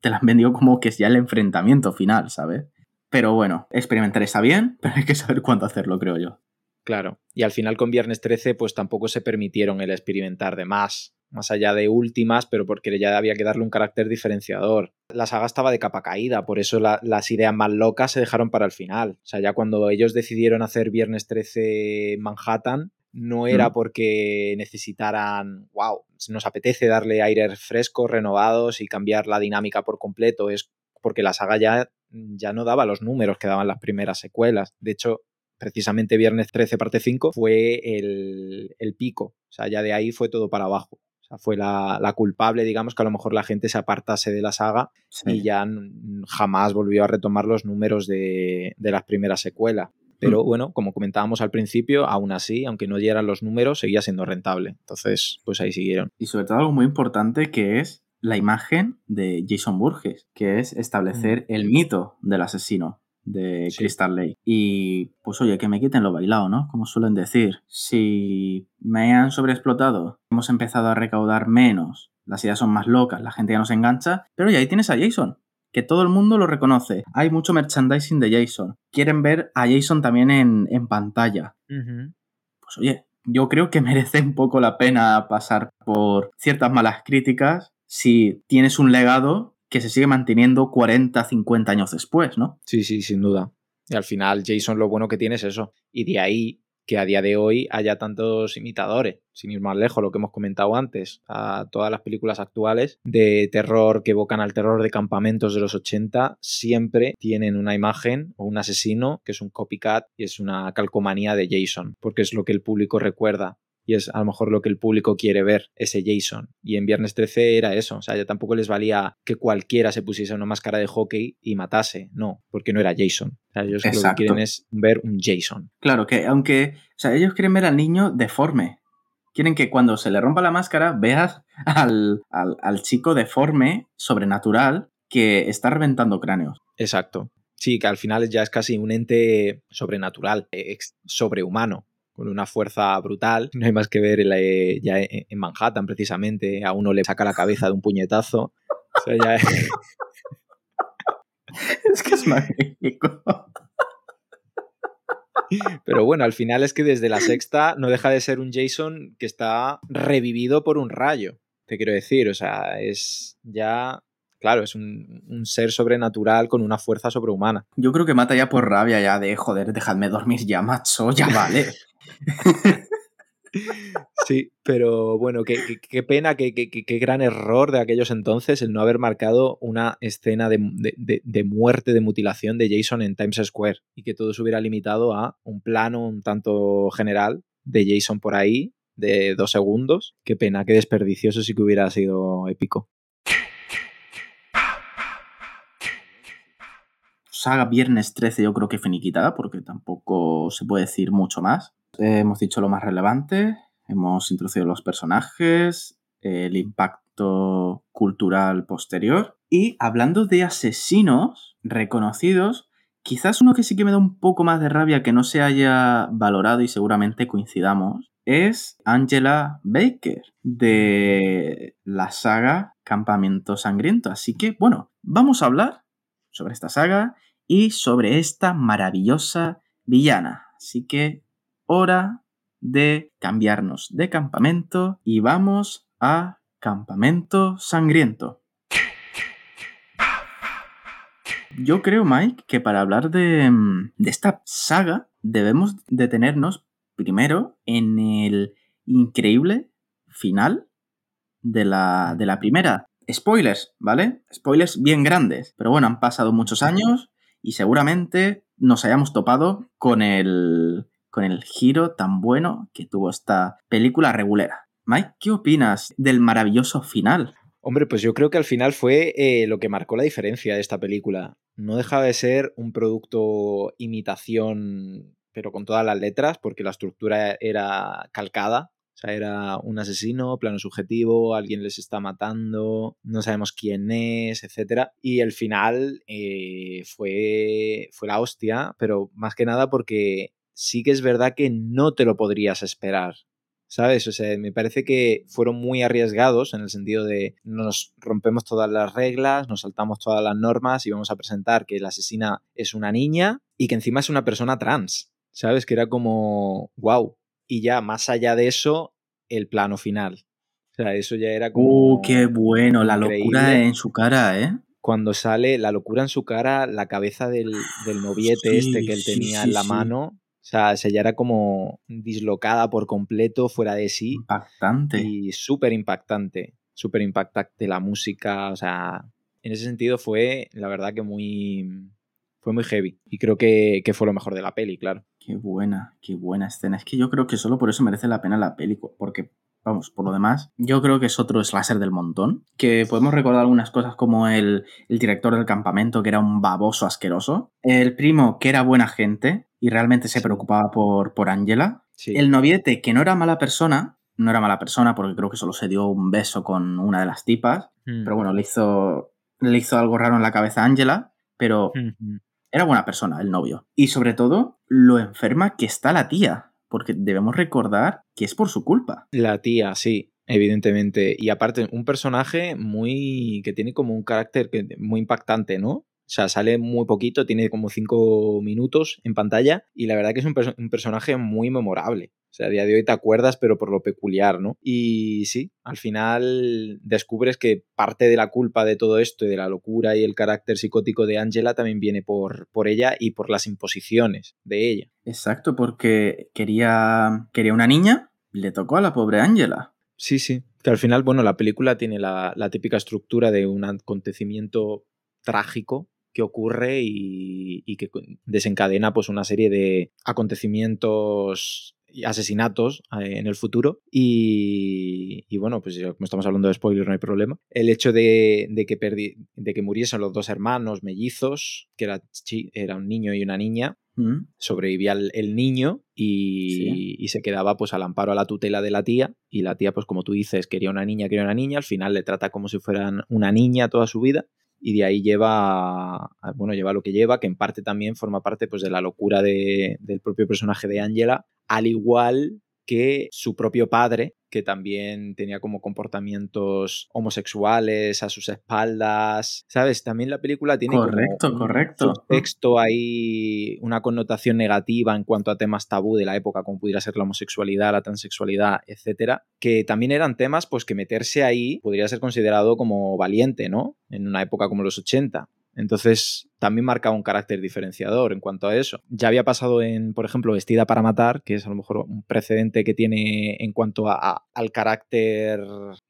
te la han vendido como que es ya el enfrentamiento final, ¿sabes? Pero bueno, experimentar está bien, pero hay que saber cuándo hacerlo, creo yo. Claro. Y al final con Viernes 13, pues tampoco se permitieron el experimentar de más, más allá de últimas, pero porque ya había que darle un carácter diferenciador. La saga estaba de capa caída, por eso la- las ideas más locas se dejaron para el final. O sea, ya cuando ellos decidieron hacer Viernes 13 Manhattan, no era Mm. porque necesitaran, wow, nos apetece darle aires frescos, renovados y cambiar la dinámica por completo, es porque la saga ya, ya no daba los números que daban las primeras secuelas. De hecho, precisamente Viernes 13, parte 5, fue el, el pico. O sea, ya de ahí fue todo para abajo. O sea, fue la, la culpable, digamos, que a lo mejor la gente se apartase de la saga Sí. y ya jamás volvió a retomar los números de, de las primeras secuelas. Pero Mm. bueno, como comentábamos al principio, aún así, aunque no dieran los números, seguía siendo rentable. Entonces, pues ahí siguieron. Y sobre todo algo muy importante que es la imagen de Jason Burgess, que es establecer el mito del asesino de Sí. Crystal Lake. Y pues oye, que me quiten lo bailado, ¿no? Como suelen decir. Si me han sobreexplotado, hemos empezado a recaudar menos, las ideas son más locas, la gente ya nos engancha, pero oye, ahí tienes a Jason. Que todo el mundo lo reconoce. Hay mucho merchandising de Jason. Quieren ver a Jason también en, en pantalla pues oye, yo creo que merece un poco la pena pasar por ciertas malas críticas si tienes un legado que se sigue manteniendo 40, 50 años después, ¿no? Sí, sí, sin duda. Y al final, Jason lo bueno que tiene es eso. Y de ahí que a día de hoy haya tantos imitadores, sin ir más lejos, lo que hemos comentado antes, a todas las películas actuales de terror que evocan al terror de campamentos de los 80, siempre tienen una imagen o un asesino que es un copycat y es una calcomanía de Jason, porque es lo que el público recuerda. Y es a lo mejor lo que el público quiere ver, ese Jason. Y en Viernes 13 era eso. O sea, ya tampoco les valía que cualquiera se pusiese una máscara de hockey y matase. No, porque no era Jason. O sea, ellos lo que quieren es ver un Jason. Claro que, aunque, o sea, ellos quieren ver al niño deforme. Quieren que cuando se le rompa la máscara veas al, al, al chico deforme, sobrenatural, que está reventando cráneos. Exacto. Sí, que al final ya es casi un ente sobrenatural, sobrehumano, con una fuerza brutal. No hay más que ver en la- eh, ya en en Manhattan, precisamente. A uno le saca la cabeza de un puñetazo. O sea, ya Es que es magnífico. Pero bueno, al final es que desde la sexta no deja de ser un Jason que está revivido por un rayo, te quiero decir. O sea, es ya, claro, es un, un ser sobrenatural con una fuerza sobrehumana. Yo creo que mata ya por rabia, ya de joder, dejadme dormir ya, macho, ya vale. Sí, pero bueno, qué, pena, qué, gran error de aquellos entonces el no haber marcado una escena de muerte, de mutilación de Jason en Times Square y que todo se hubiera limitado a un plano un tanto general de Jason por ahí de dos segundos. Qué pena, qué desperdicio, eso sí que hubiera sido épico. saga Viernes 13 yo creo que finiquitada, porque tampoco se puede decir mucho más. Hemos dicho lo más relevante, hemos introducido los personajes, el impacto cultural posterior. Y hablando de asesinos reconocidos, quizás uno que sí que me da un poco más de rabia que no se haya valorado y seguramente coincidamos, es Angela Baker de la saga Campamento Sangriento. Así que, bueno, vamos a hablar sobre esta saga y sobre esta maravillosa villana. Así que, hora de cambiarnos de campamento y vamos a Campamento Sangriento. Yo creo, Mike, que para hablar de, mm, de esta saga debemos detenernos primero en el increíble final de la, de la primera. Spoilers, ¿vale? Spoilers bien grandes. Pero bueno, han pasado muchos años y seguramente nos hayamos topado con el, con el giro tan bueno que tuvo esta película regulera. Mike, ¿qué opinas del maravilloso final? Hombre, pues yo creo que al final fue eh, lo que marcó la diferencia de esta película. No dejaba de ser un producto imitación, pero con todas las letras, porque la estructura era calcada. O sea, era un asesino, plano subjetivo, alguien les está matando, no sabemos quién es, etc. Y el final eh, fue, fue la hostia, pero más que nada porque sí que es verdad que no te lo podrías esperar. ¿Sabes? O sea, me parece que fueron muy arriesgados en el sentido de nos rompemos todas las reglas, nos saltamos todas las normas y vamos a presentar que la asesina es una niña y que encima es una persona trans. ¿Sabes? Que era como, wow. Y ya más allá de eso, el plano final. O sea, eso ya era como... ¡Uh, qué bueno! La locura en su cara, ¿eh? Cuando sale la locura en su cara, la cabeza del, del noviete Sí, este que él tenía sí, en la mano, O sea, ella era como dislocada por completo, fuera de sí. Impactante. Y súper impactante. Súper impactante la música. O sea, en ese sentido fue, la verdad, que muy. Fue muy heavy. Y creo que, que fue lo mejor de la peli, claro. Qué buena, qué buena escena. Es que yo creo que solo por eso merece la pena la peli, porque Vamos, por lo demás, yo creo que es otro slasher del montón. Que podemos recordar algunas cosas como el, el, director del campamento, que era un baboso asqueroso. El primo, que era buena gente y realmente se preocupaba por, por Angela. Sí. El noviete, que no era mala persona. No era mala persona porque creo que solo se dio un beso con una de las tipas. Mm. Pero bueno, le hizo, le hizo algo raro en la cabeza a Angela. Pero era buena persona, el novio. Y sobre todo, lo enferma que está la tía. Porque debemos recordar que es por su culpa. La tía, sí, evidentemente. Y aparte, un personaje muy. que tiene como un carácter muy impactante, ¿no? O sea, sale muy poquito, tiene como cinco minutos en pantalla. Y la verdad que es un, perso- un personaje muy memorable. O sea, a día de hoy te acuerdas, pero por lo peculiar, ¿no? Y sí, al final descubres que parte de la culpa de todo esto y de la locura y el carácter psicótico de Angela también viene por, por ella y por las imposiciones de ella. Exacto, porque quería, quería una niña, le tocó a la pobre Angela. Sí, sí. Que al final, bueno, la película tiene la, la típica estructura de un acontecimiento trágico que ocurre y, y que desencadena pues una serie de acontecimientos y asesinatos eh, en el futuro y, y bueno pues como estamos hablando de spoilers no hay problema el hecho de, de que perdi- de que muriesen los dos hermanos mellizos que era, era un niño y una niña ¿Mm? sobrevivía el, el niño y, Sí. y se quedaba pues al amparo a la tutela de la tía y la tía pues como tú dices quería una niña quería una niña al final le trata como si fueran una niña toda su vida y de ahí lleva bueno lleva lo que lleva que en parte también forma parte pues de la locura de- del propio personaje de Angela al igual que su propio padre que también tenía como comportamientos homosexuales a sus espaldas sabes también la película tiene como Correcto, un correcto. subtexto ahí una connotación negativa en cuanto a temas tabú de la época, como pudiera ser la homosexualidad, la transexualidad, etcétera, que también eran temas pues que meterse ahí podría ser considerado como valiente, ¿no? En una época como los 80. Entonces, también marcaba un carácter diferenciador en cuanto a eso. Ya había pasado en, por ejemplo, Vestida para Matar, que es a lo mejor un precedente que tiene en cuanto a, al carácter,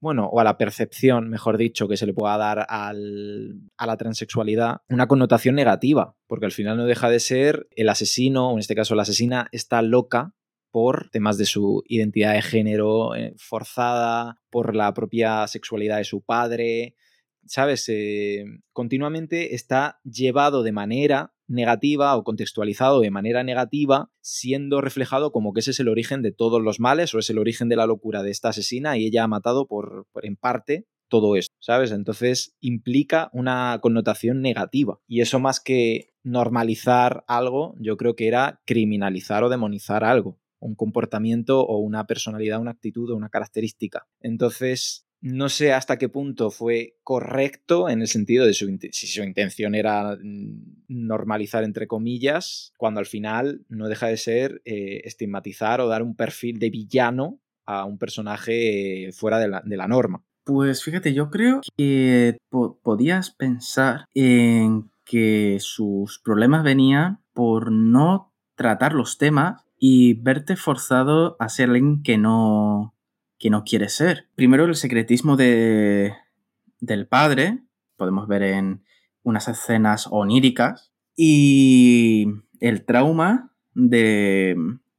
bueno, o a la percepción, mejor dicho, que se le pueda dar a la transexualidad, una connotación negativa, porque al final no deja de ser el asesino, o en este caso la asesina, está loca por temas de su identidad de género eh, forzada, por la propia sexualidad de su padre, ¿sabes? Eh, continuamente está llevado de manera negativa o contextualizado de manera negativa, siendo reflejado como que ese es el origen de todos los males o es el origen de la locura de esta asesina y ella ha matado por, por en parte todo esto, ¿sabes? Entonces implica una connotación negativa y eso más que normalizar algo, yo creo que era criminalizar o demonizar algo, un comportamiento o una personalidad, una actitud o una característica. Entonces, no sé hasta qué punto fue correcto en el sentido de su, si su intención era mm, normalizar, entre comillas, cuando al final no deja de ser eh, estigmatizar o dar un perfil de villano a un personaje eh, fuera de la, de la norma. Pues fíjate, yo creo que po- podías pensar en que sus problemas venían por no tratar los temas y verte forzado a ser alguien que no, que no quiere ser. Primero el secretismo de, del padre, podemos ver en unas escenas oníricas, y el trauma de,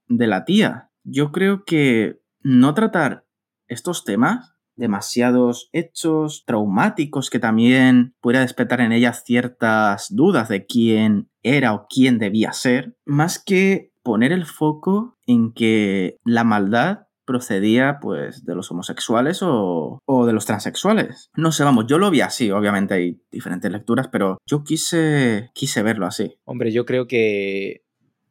de la tía. Yo creo que no tratar estos temas demasiados hechos traumáticos que también pudiera despertar en ella ciertas dudas de quién era o quién debía ser, más que poner el foco en que la maldad procedía pues de los homosexuales o, o de los transexuales. No sé, vamos, yo lo vi así, obviamente hay diferentes lecturas, pero yo quise, quise verlo así. Hombre, yo creo que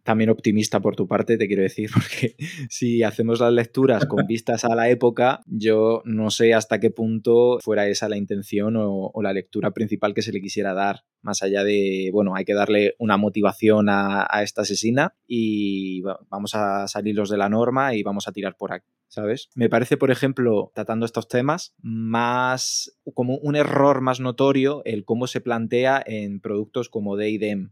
también optimista por tu parte, te quiero decir, porque si hacemos las lecturas con vistas a la época, yo no sé hasta qué punto fuera esa la intención o, o la lectura principal que se le quisiera dar, más allá de, bueno, hay que darle una motivación a, a esta asesina y va- vamos a salirlos de la norma y vamos a tirar por aquí. ¿Sabes? Me parece, por ejemplo, tratando estos temas, más como un error más notorio el cómo se plantea en productos como D&M,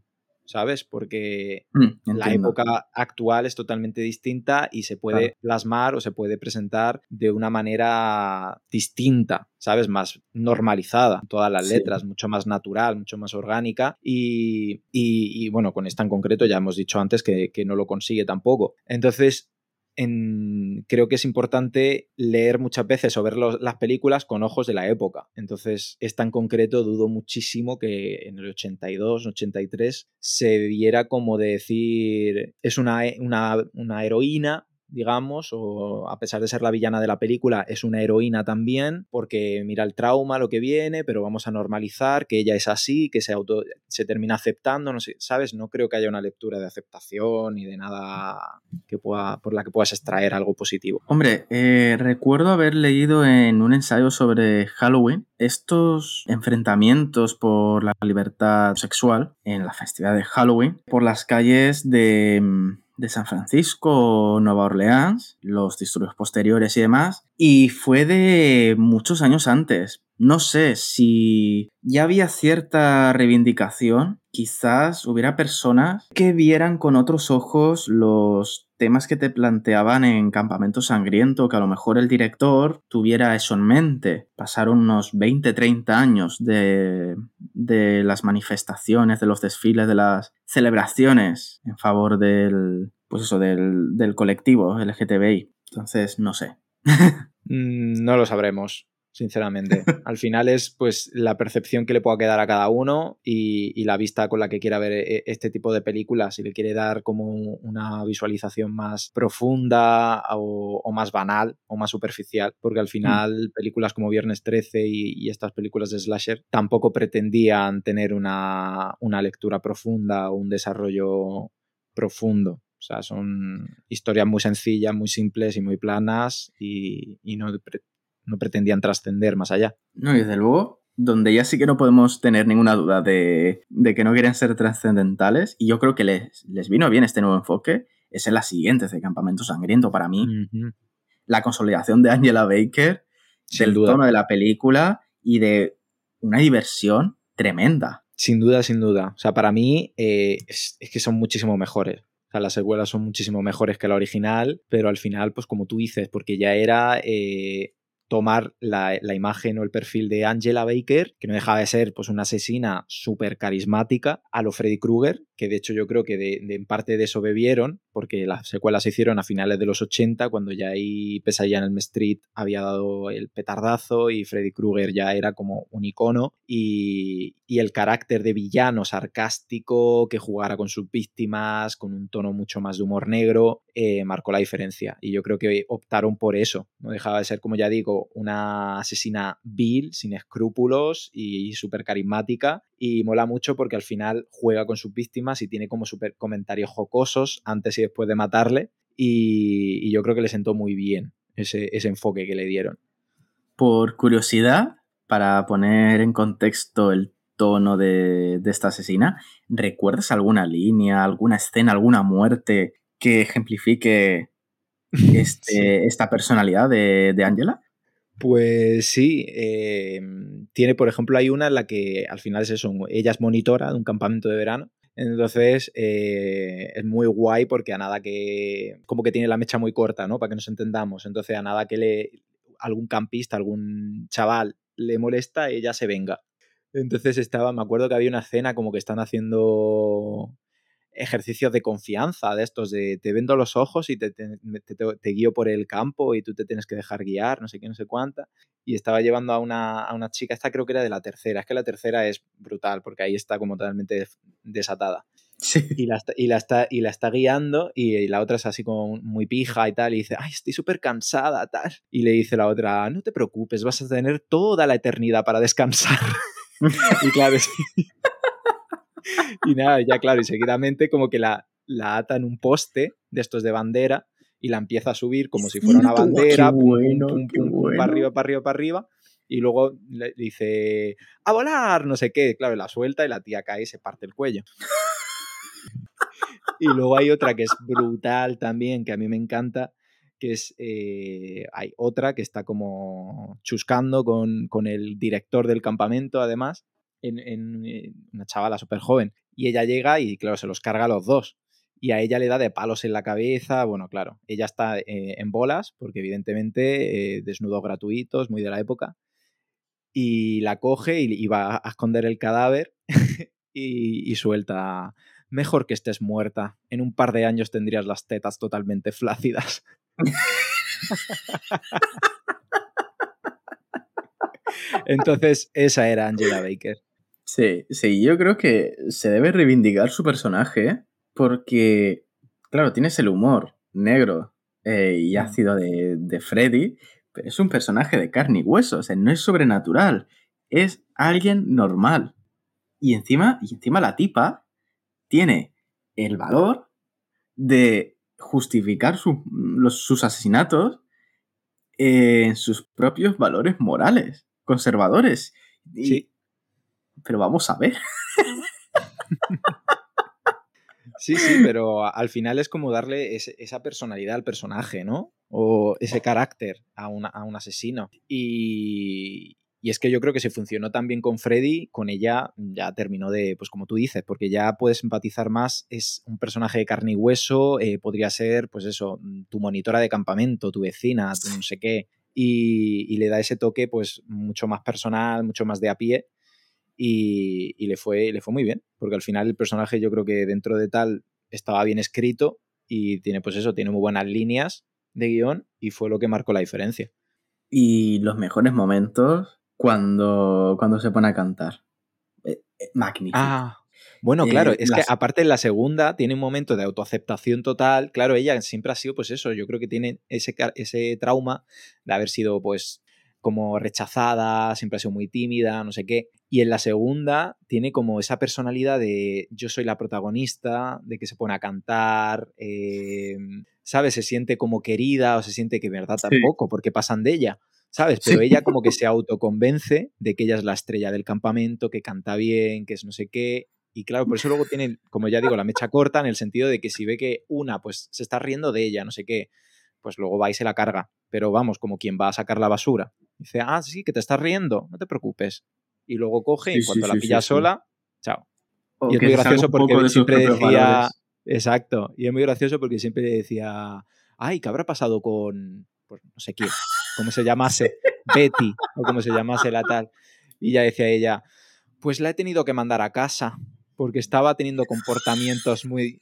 ¿sabes? Porque Mm, la época actual es totalmente distinta y se puede Claro. plasmar o se puede presentar de una manera distinta, ¿sabes? Más normalizada, todas las Sí. letras, mucho más natural, mucho más orgánica y, y- y, bueno, con esta en concreto ya hemos dicho antes que, que no lo consigue tampoco. Entonces, creo que es importante leer muchas veces o ver las películas con ojos de la época. Entonces, esta en concreto dudo muchísimo que en el 82, 83 se viera como de decir, es una, he- una, una heroína digamos, o a pesar de ser la villana de la película, es una heroína también, porque mira el trauma, lo que viene, pero vamos a normalizar que ella es así, que se, auto, se termina aceptando, no sé, ¿sabes? No creo que haya una lectura de aceptación ni de nada que pueda, por la que puedas extraer algo positivo. Hombre, eh, recuerdo haber leído en un ensayo sobre Halloween estos enfrentamientos por la libertad sexual en la festividad de Halloween por las calles de, mm, de San Francisco, Nueva Orleans, los disturbios posteriores y demás, y fue de muchos años antes. No sé si ya había cierta reivindicación, quizás hubiera personas que vieran con otros ojos los temas que te planteaban en Campamento Sangriento, que a lo mejor el director tuviera eso en mente. Pasaron unos 20, 30 años de, de las manifestaciones, de los desfiles, de las celebraciones en favor del, pues eso, del, del colectivo LGTBI. Entonces, no sé. Mm, No lo sabremos, sinceramente. Al final es pues la percepción que le pueda quedar a cada uno y, y la vista con la que quiera ver e- este tipo de películas. Si le quiere dar como una visualización más profunda o, o más banal o más superficial, porque al final películas como Viernes 13 y, y estas películas de slasher tampoco pretendían tener una, una lectura profunda o un desarrollo profundo. O sea, son historias muy sencillas, muy simples y muy planas y, y no, pre- no pretendían trascender más allá. No, y desde luego, donde ya sí que no podemos tener ninguna duda de, de que no quieren ser trascendentales, y yo creo que les, les vino bien este nuevo enfoque, es en las siguientes de Campamento Sangriento para mí. La consolidación de Angela Baker, Sin del duda. tono de la película y de una diversión tremenda. Sin duda, sin duda. O sea, para mí eh, es, es que son muchísimo mejores. O sea, las secuelas son muchísimo mejores que la original, pero al final, pues como tú dices, porque ya era eh, tomar la, imagen o el perfil de Angela Baker, que no dejaba de ser pues una asesina súper carismática, a lo Freddy Krueger, que de hecho yo creo que en parte de eso bebieron, porque las secuelas se hicieron a finales de los 80, cuando ya ahí Pesadilla en el Street había dado el petardazo y Freddy Krueger ya era como un icono y, y el carácter de villano sarcástico que jugara con sus víctimas, con un tono mucho más de humor negro, eh, marcó la diferencia. Y yo creo que optaron por eso. No dejaba de ser, como ya digo, una asesina vil, sin escrúpulos y súper carismática. Y mola mucho porque al final juega con sus víctimas y tiene como súper comentarios jocosos antes y después de matarle. Y, y yo creo que le sentó muy bien ese, ese enfoque que le dieron. Por curiosidad, para poner en contexto el tono de, de esta asesina, ¿recuerdas alguna línea, alguna escena, alguna muerte que ejemplifique este, esta personalidad de, de Angela? Pues sí, eh, tiene, por ejemplo, hay una en la que al final es eso, ella es monitora de un campamento de verano. Entonces eh, es muy guay porque a nada que. como que tiene la mecha muy corta, ¿no? Para que nos entendamos. Entonces, a nada que le. algún campista, algún chaval le molesta, ella se venga. Entonces estaba, me acuerdo que había una escena como que están haciendo ejercicios de confianza de estos, de te vendo los ojos y te, te, te, te guío por el campo y tú te tienes que dejar guiar, no sé qué, no sé cuánta. Y estaba llevando a una, a una chica, esta creo que era de la tercera, es que la tercera es brutal porque ahí está como totalmente desatada. Sí. Y la, está, y, la está, y la está guiando y la otra es así como muy pija y tal y dice, ay, estoy súper cansada, tal. Y le dice la otra, no te preocupes, vas a tener toda la eternidad para descansar. y claro, sí. Y nada, ya claro, y seguidamente como que la, la ata en un poste de estos de bandera y la empieza a subir como si fuera una bandera, pum, bueno, pum, qué pum, pum, bueno. para arriba, para arriba, para arriba. Y luego le dice, a volar, no sé qué. Claro, la suelta y la tía cae y se parte el cuello. y luego hay otra que es brutal también, que a mí me encanta, que es, eh, hay otra que está como chuscando con, con el director del campamento, además, en, en, una chavala súper joven. y ella llega y, claro, se los carga a los dos. Y a ella le da de palos en la cabeza. Bueno, claro, ella está eh, en bolas, porque evidentemente eh, desnudos gratuitos, muy de la época. Y la coge y, va a esconder el cadáver y, y suelta. Mejor que estés muerta. En un par de años tendrías las tetas totalmente flácidas. Entonces, esa era Angela Baker. Sí, sí, yo creo que se debe reivindicar su personaje porque, claro, tienes el humor negro eh, y ácido de, de, Freddy, pero es un personaje de carne y hueso, o sea, no es sobrenatural, es alguien normal. Y encima, y encima la tipa tiene el valor de justificar sus asesinatos en sus propios valores morales, conservadores. sí. Pero vamos a ver. Sí, sí, pero al final es como darle esa personalidad al personaje, ¿no? O ese carácter a, a un asesino. Y, y es que yo creo que si funcionó tan bien con Freddy, con ella ya terminó de, pues como tú dices, porque ya puedes empatizar más, es un personaje de carne y hueso, eh, podría ser, pues eso, tu monitora de campamento, tu vecina, tu no sé qué, y, le da ese toque pues mucho más personal, mucho más de a pie, y, le, fue, le fue muy bien, porque al final el personaje yo creo que dentro de tal estaba bien escrito y tiene pues eso, tiene muy buenas líneas de guion y fue lo que marcó la diferencia. Y los mejores momentos cuando, cuando se pone a cantar. Eh, eh, magnífico. Ah, bueno, claro, eh, es que aparte en la segunda tiene un momento de autoaceptación total. Claro, ella siempre ha sido, pues eso, yo creo que tiene ese, ese trauma de haber sido, pues, como rechazada, siempre ha sido muy tímida, no sé qué. Y en la segunda tiene como esa personalidad de yo soy la protagonista, de que se pone a cantar, ¿sabes? Se siente como querida o se siente que verdad tampoco, porque pasan de ella. ¿sabes? Pero ella como que se autoconvence de que ella es la estrella del campamento, que canta bien, que es no sé qué. Y claro, por eso luego tiene, como ya digo, la mecha corta en el sentido de que si ve que una, pues se está riendo de ella, no sé qué, pues luego va y se la carga. Pero vamos, como quien va a sacar la basura. Dice, ah, sí, que te estás riendo, no te preocupes. Y luego coge y cuando la pilla sola, chao. y es muy gracioso porque siempre decía... Exacto. Y es muy gracioso porque siempre decía, ay, ¿qué habrá pasado con, pues, no sé quién? como se llamase, Betty, o como se llamase la tal. Y ya decía ella, pues la he tenido que mandar a casa, porque estaba teniendo comportamientos muy...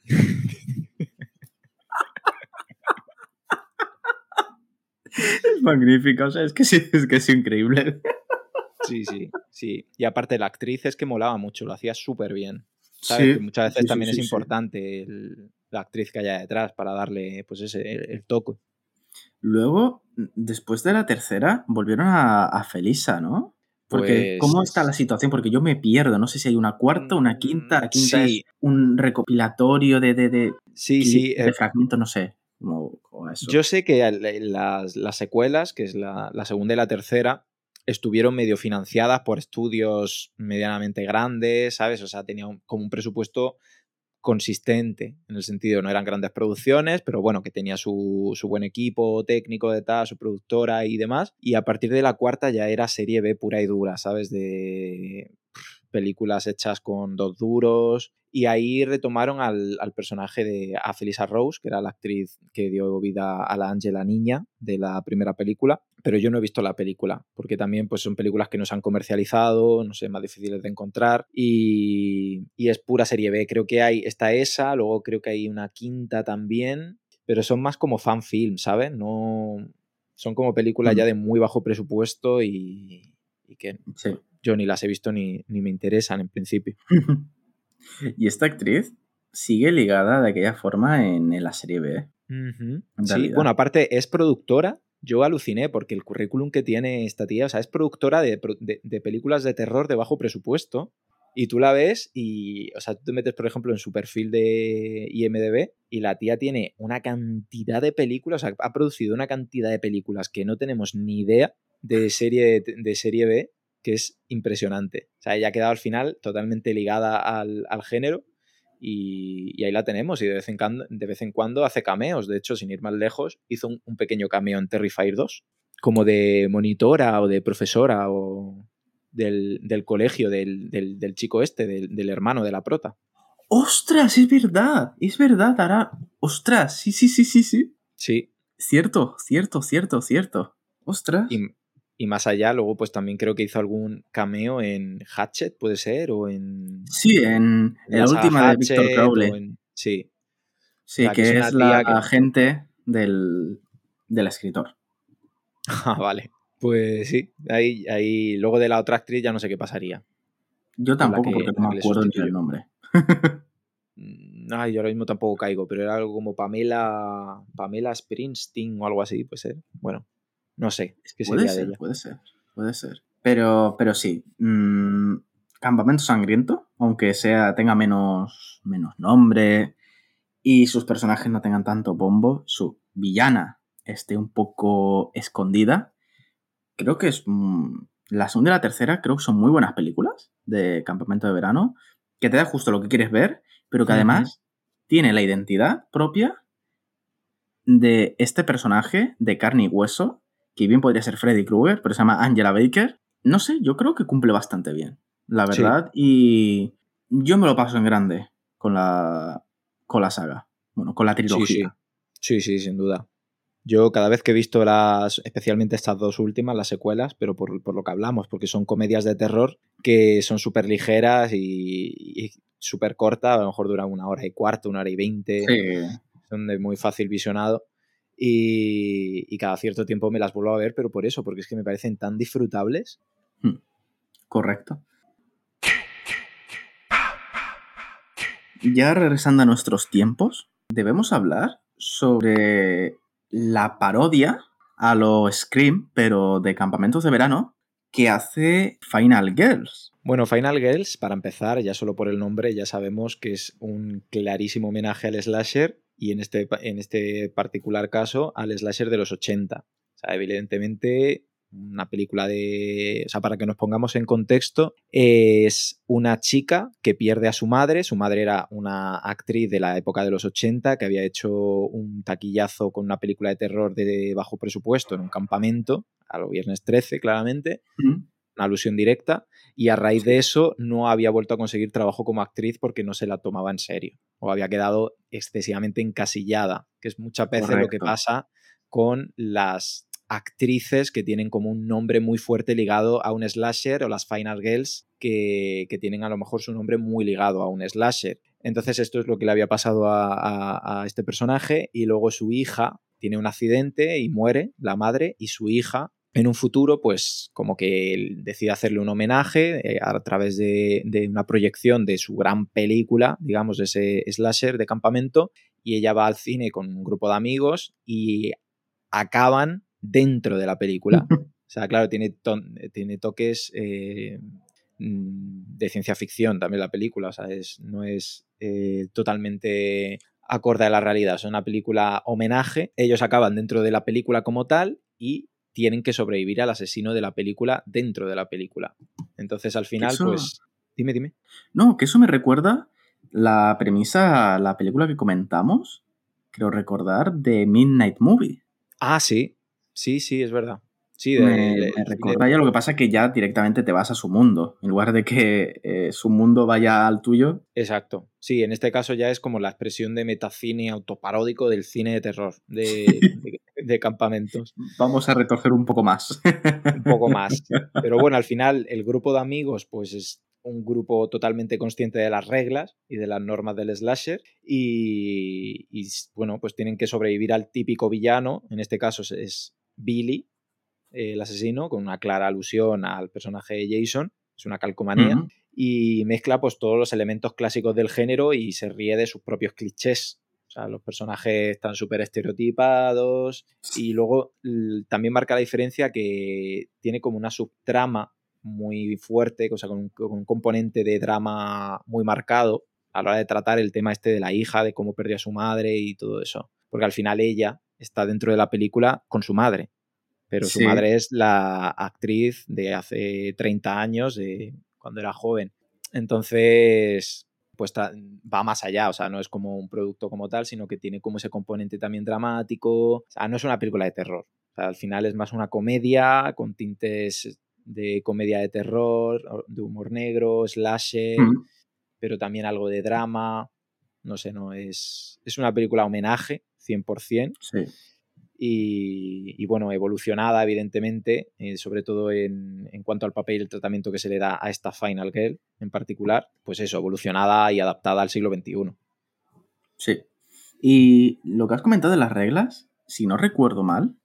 es magnífico, o sea, es que sí, es que es increíble. Sí, sí, sí. Y aparte la actriz es que molaba mucho, lo hacía súper bien. ¿sabes? que muchas veces también es importante la actriz que haya detrás para darle pues ese, el toque. Luego, después de la tercera, volvieron a, Felisa, ¿no? Porque, ¿cómo pues está la situación? Porque yo me pierdo, no sé si hay una cuarta, una quinta, la mm, quinta es un recopilatorio de, de, de, sí, sí, de eh, fragmentos, no sé. Yo sé que las, las secuelas, que es la, segunda y la tercera, estuvieron medio financiadas por estudios medianamente grandes, ¿sabes? O sea, tenían como un presupuesto consistente, en el sentido, no eran grandes producciones, pero bueno, que tenía su, su, buen equipo técnico de tal, su productora y demás. Y a partir de la cuarta ya era serie B pura y dura, ¿sabes? De películas hechas con dos duros. Y ahí retomaron al, personaje de a Felisa Rose, que era la actriz que dio vida a la Angela Niña de la primera película. Pero yo no he visto la película, porque también pues, son películas que no se han comercializado, no sé, más difíciles de encontrar. Y, es pura serie B. Creo que hay, está esa, luego creo que hay una quinta también, pero son más como fan film, ¿sabes? No, son como películas ya mm. de muy bajo presupuesto y, que yo ni las he visto ni, ni me interesan en principio. y esta actriz sigue ligada de aquella forma en, la serie B. Sí, bueno, aparte es productora. Yo aluciné porque el currículum que tiene esta tía, o sea, es productora de, películas de terror de bajo presupuesto. Y tú la ves y, o sea, tú te metes, por ejemplo, en su perfil de IMDB y la tía tiene una cantidad de películas, o sea, ha producido una cantidad de películas que no tenemos ni idea de serie, de serie B que es impresionante. O sea, ella ha quedado al final totalmente ligada al, género y, ahí la tenemos. Y de vez, en cuando, de vez en cuando hace cameos. De hecho, sin ir más lejos, hizo un, pequeño cameo en Terrifier 2, como de monitora o de profesora o del, colegio del, chico este, del, hermano de la prota. ¡Ostras! Es verdad, es verdad, ahora. ¡Ostras! Sí, sí, sí, sí, sí. Sí. Cierto, cierto, cierto, cierto. ¡Ostras! Y, y más allá, luego pues también creo que hizo algún cameo en Hatchet, puede ser, o en... Sí, en, en la última de Victor Hatchet, Crowley. en- Sí, Sí, que que es la que- agente del, del escritor. Ah, vale. Pues sí, ahí, ahí luego de la otra actriz ya no sé qué pasaría. Yo tampoco, que- porque no me acuerdo ni el nombre. Mm, Ay, yo ahora mismo tampoco caigo, pero era algo como Pamela, Pamela Springsteen o algo así, puede ser. Bueno, no sé, qué Puede sería de ser, ella. puede ser, puede ser. Pero, pero sí. mm, Campamento Sangriento, aunque sea, tenga menos, menos nombre y sus personajes no tengan tanto bombo, su villana esté un poco escondida. Creo que es. mm, la segunda y la tercera creo que son muy buenas películas de Campamento de Verano, que te da justo lo que quieres ver, pero que además tiene la identidad propia de este personaje de carne y hueso, que bien podría ser Freddy Krueger, pero se llama Angela Baker. No sé, yo creo que cumple bastante bien, la Sí. verdad, y yo me lo paso en grande con la, con la saga, bueno, con la Sí, sí. trilogía. Sí, sí, sin duda. Yo cada vez que he visto las, especialmente estas dos últimas, las secuelas, pero por, por lo que hablamos, porque son comedias de terror que son súper ligeras y, y súper cortas, a lo mejor duran una hora y cuarto, una hora y veinte, Sí. son de muy fácil visionado. Y, y cada cierto tiempo me las vuelvo a ver, pero por eso, porque es que me parecen tan disfrutables. Correcto. Ya regresando a nuestros tiempos, debemos hablar sobre la parodia a lo Scream, pero de campamentos de verano, que hace Final Girls. Bueno, Final Girls, para empezar, ya solo por el nombre, ya sabemos que es un clarísimo homenaje al slasher y en este, en este particular caso al slasher de los 80. O sea, evidentemente, una película de... O sea, para que nos pongamos en contexto, es una chica que pierde a su madre. Su madre era una actriz de la época de los 80 que había hecho un taquillazo con una película de terror de bajo presupuesto en un campamento, a viernes 13, claramente una alusión directa, y a raíz de eso no había vuelto a conseguir trabajo como actriz porque no se la tomaba en serio, o había quedado excesivamente encasillada, que es muchas veces lo que pasa con las actrices que tienen como un nombre muy fuerte ligado a un slasher o las Final Girls que, que tienen a lo mejor su nombre muy ligado a un slasher. Entonces esto es lo que le había pasado a, a- a este personaje y luego su hija tiene un accidente y muere, la madre, y su hija en un futuro, pues como que él decide hacerle un homenaje eh, a través de, de una proyección de su gran película, digamos, de ese slasher de campamento, y ella va al cine con un grupo de amigos y acaban dentro de la película. O sea, claro, tiene, ton- tiene toques eh, mm, de ciencia ficción también la película, o sea, es, no es eh, totalmente acorde a la realidad, es una película homenaje, ellos acaban dentro de la película como tal y tienen que sobrevivir al asesino de la película dentro de la película. Entonces al final, Eso- pues... Dime, dime. No, que eso me recuerda la premisa, la película que comentamos, creo recordar, de Midnight Movie. Ah, sí, sí, sí, es verdad. Sí, de- me, de- me recuerda ya lo que pasa que ya directamente te vas a su mundo, en lugar de que eh, su mundo vaya al tuyo. Exacto. Sí, en este caso ya es como la expresión de metacine autoparódico del cine de terror, de, de- campamentos. Vamos a retorcer un poco más. Un poco más. Pero bueno, al final el grupo de amigos pues es un grupo totalmente consciente de las reglas y de las normas del slasher y, y, bueno, pues tienen que sobrevivir al típico villano, en este caso es- Billy, el asesino, con una clara alusión al personaje de Jason, es una calcomanía y mezcla pues todos los elementos clásicos del género y se ríe de sus propios clichés. O sea, los personajes están súper estereotipados y luego también marca la diferencia que tiene como una subtrama muy fuerte, o sea, con un, con un componente de drama muy marcado a la hora de tratar el tema este de la hija, de cómo perdió a su madre y todo eso. Porque al final ella está dentro de la película con su madre, pero su Sí. madre es la actriz de hace 30 años, de cuando era joven. Entonces, pues va más allá, o sea, no es como un producto como tal, sino que tiene como ese componente también dramático. O sea, no es una película de terror. O sea, al final es más una comedia con tintes de comedia de terror, de humor negro, slasher. Pero también algo de drama. No sé, no, es, es una película homenaje, 100%. Sí. Y, y bueno, evolucionada, evidentemente, eh, sobre todo en, en cuanto al papel y el tratamiento que se le da a esta Final Girl en particular. Pues eso, evolucionada y adaptada al siglo XXI. Sí. Y lo que has comentado de las reglas, si no recuerdo mal,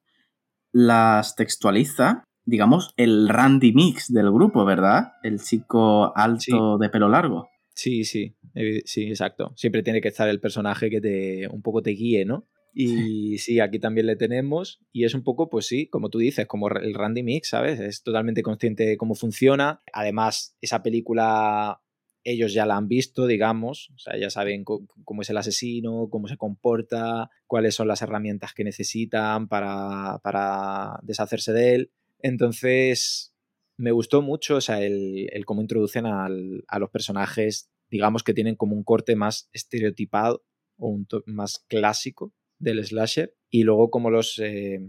las textualiza, digamos, el Randy Mix del grupo, ¿verdad? El chico alto de pelo largo. Sí, sí, sí, exacto. Siempre tiene que estar el personaje que te un poco te guíe, ¿no? Y sí, aquí también le tenemos. Y es un poco, pues sí, como tú dices, como el Randy Mix, ¿sabes? Es totalmente consciente de cómo funciona. Además, esa película ellos ya la han visto, digamos, o sea, ya saben cómo es el asesino, cómo se comporta, cuáles son las herramientas que necesitan para, para deshacerse de él. Entonces, me gustó mucho, o sea, el, el cómo introducen al- a los personajes, digamos, que tienen como un corte más estereotipado o un más clásico del slasher, y luego cómo los, eh,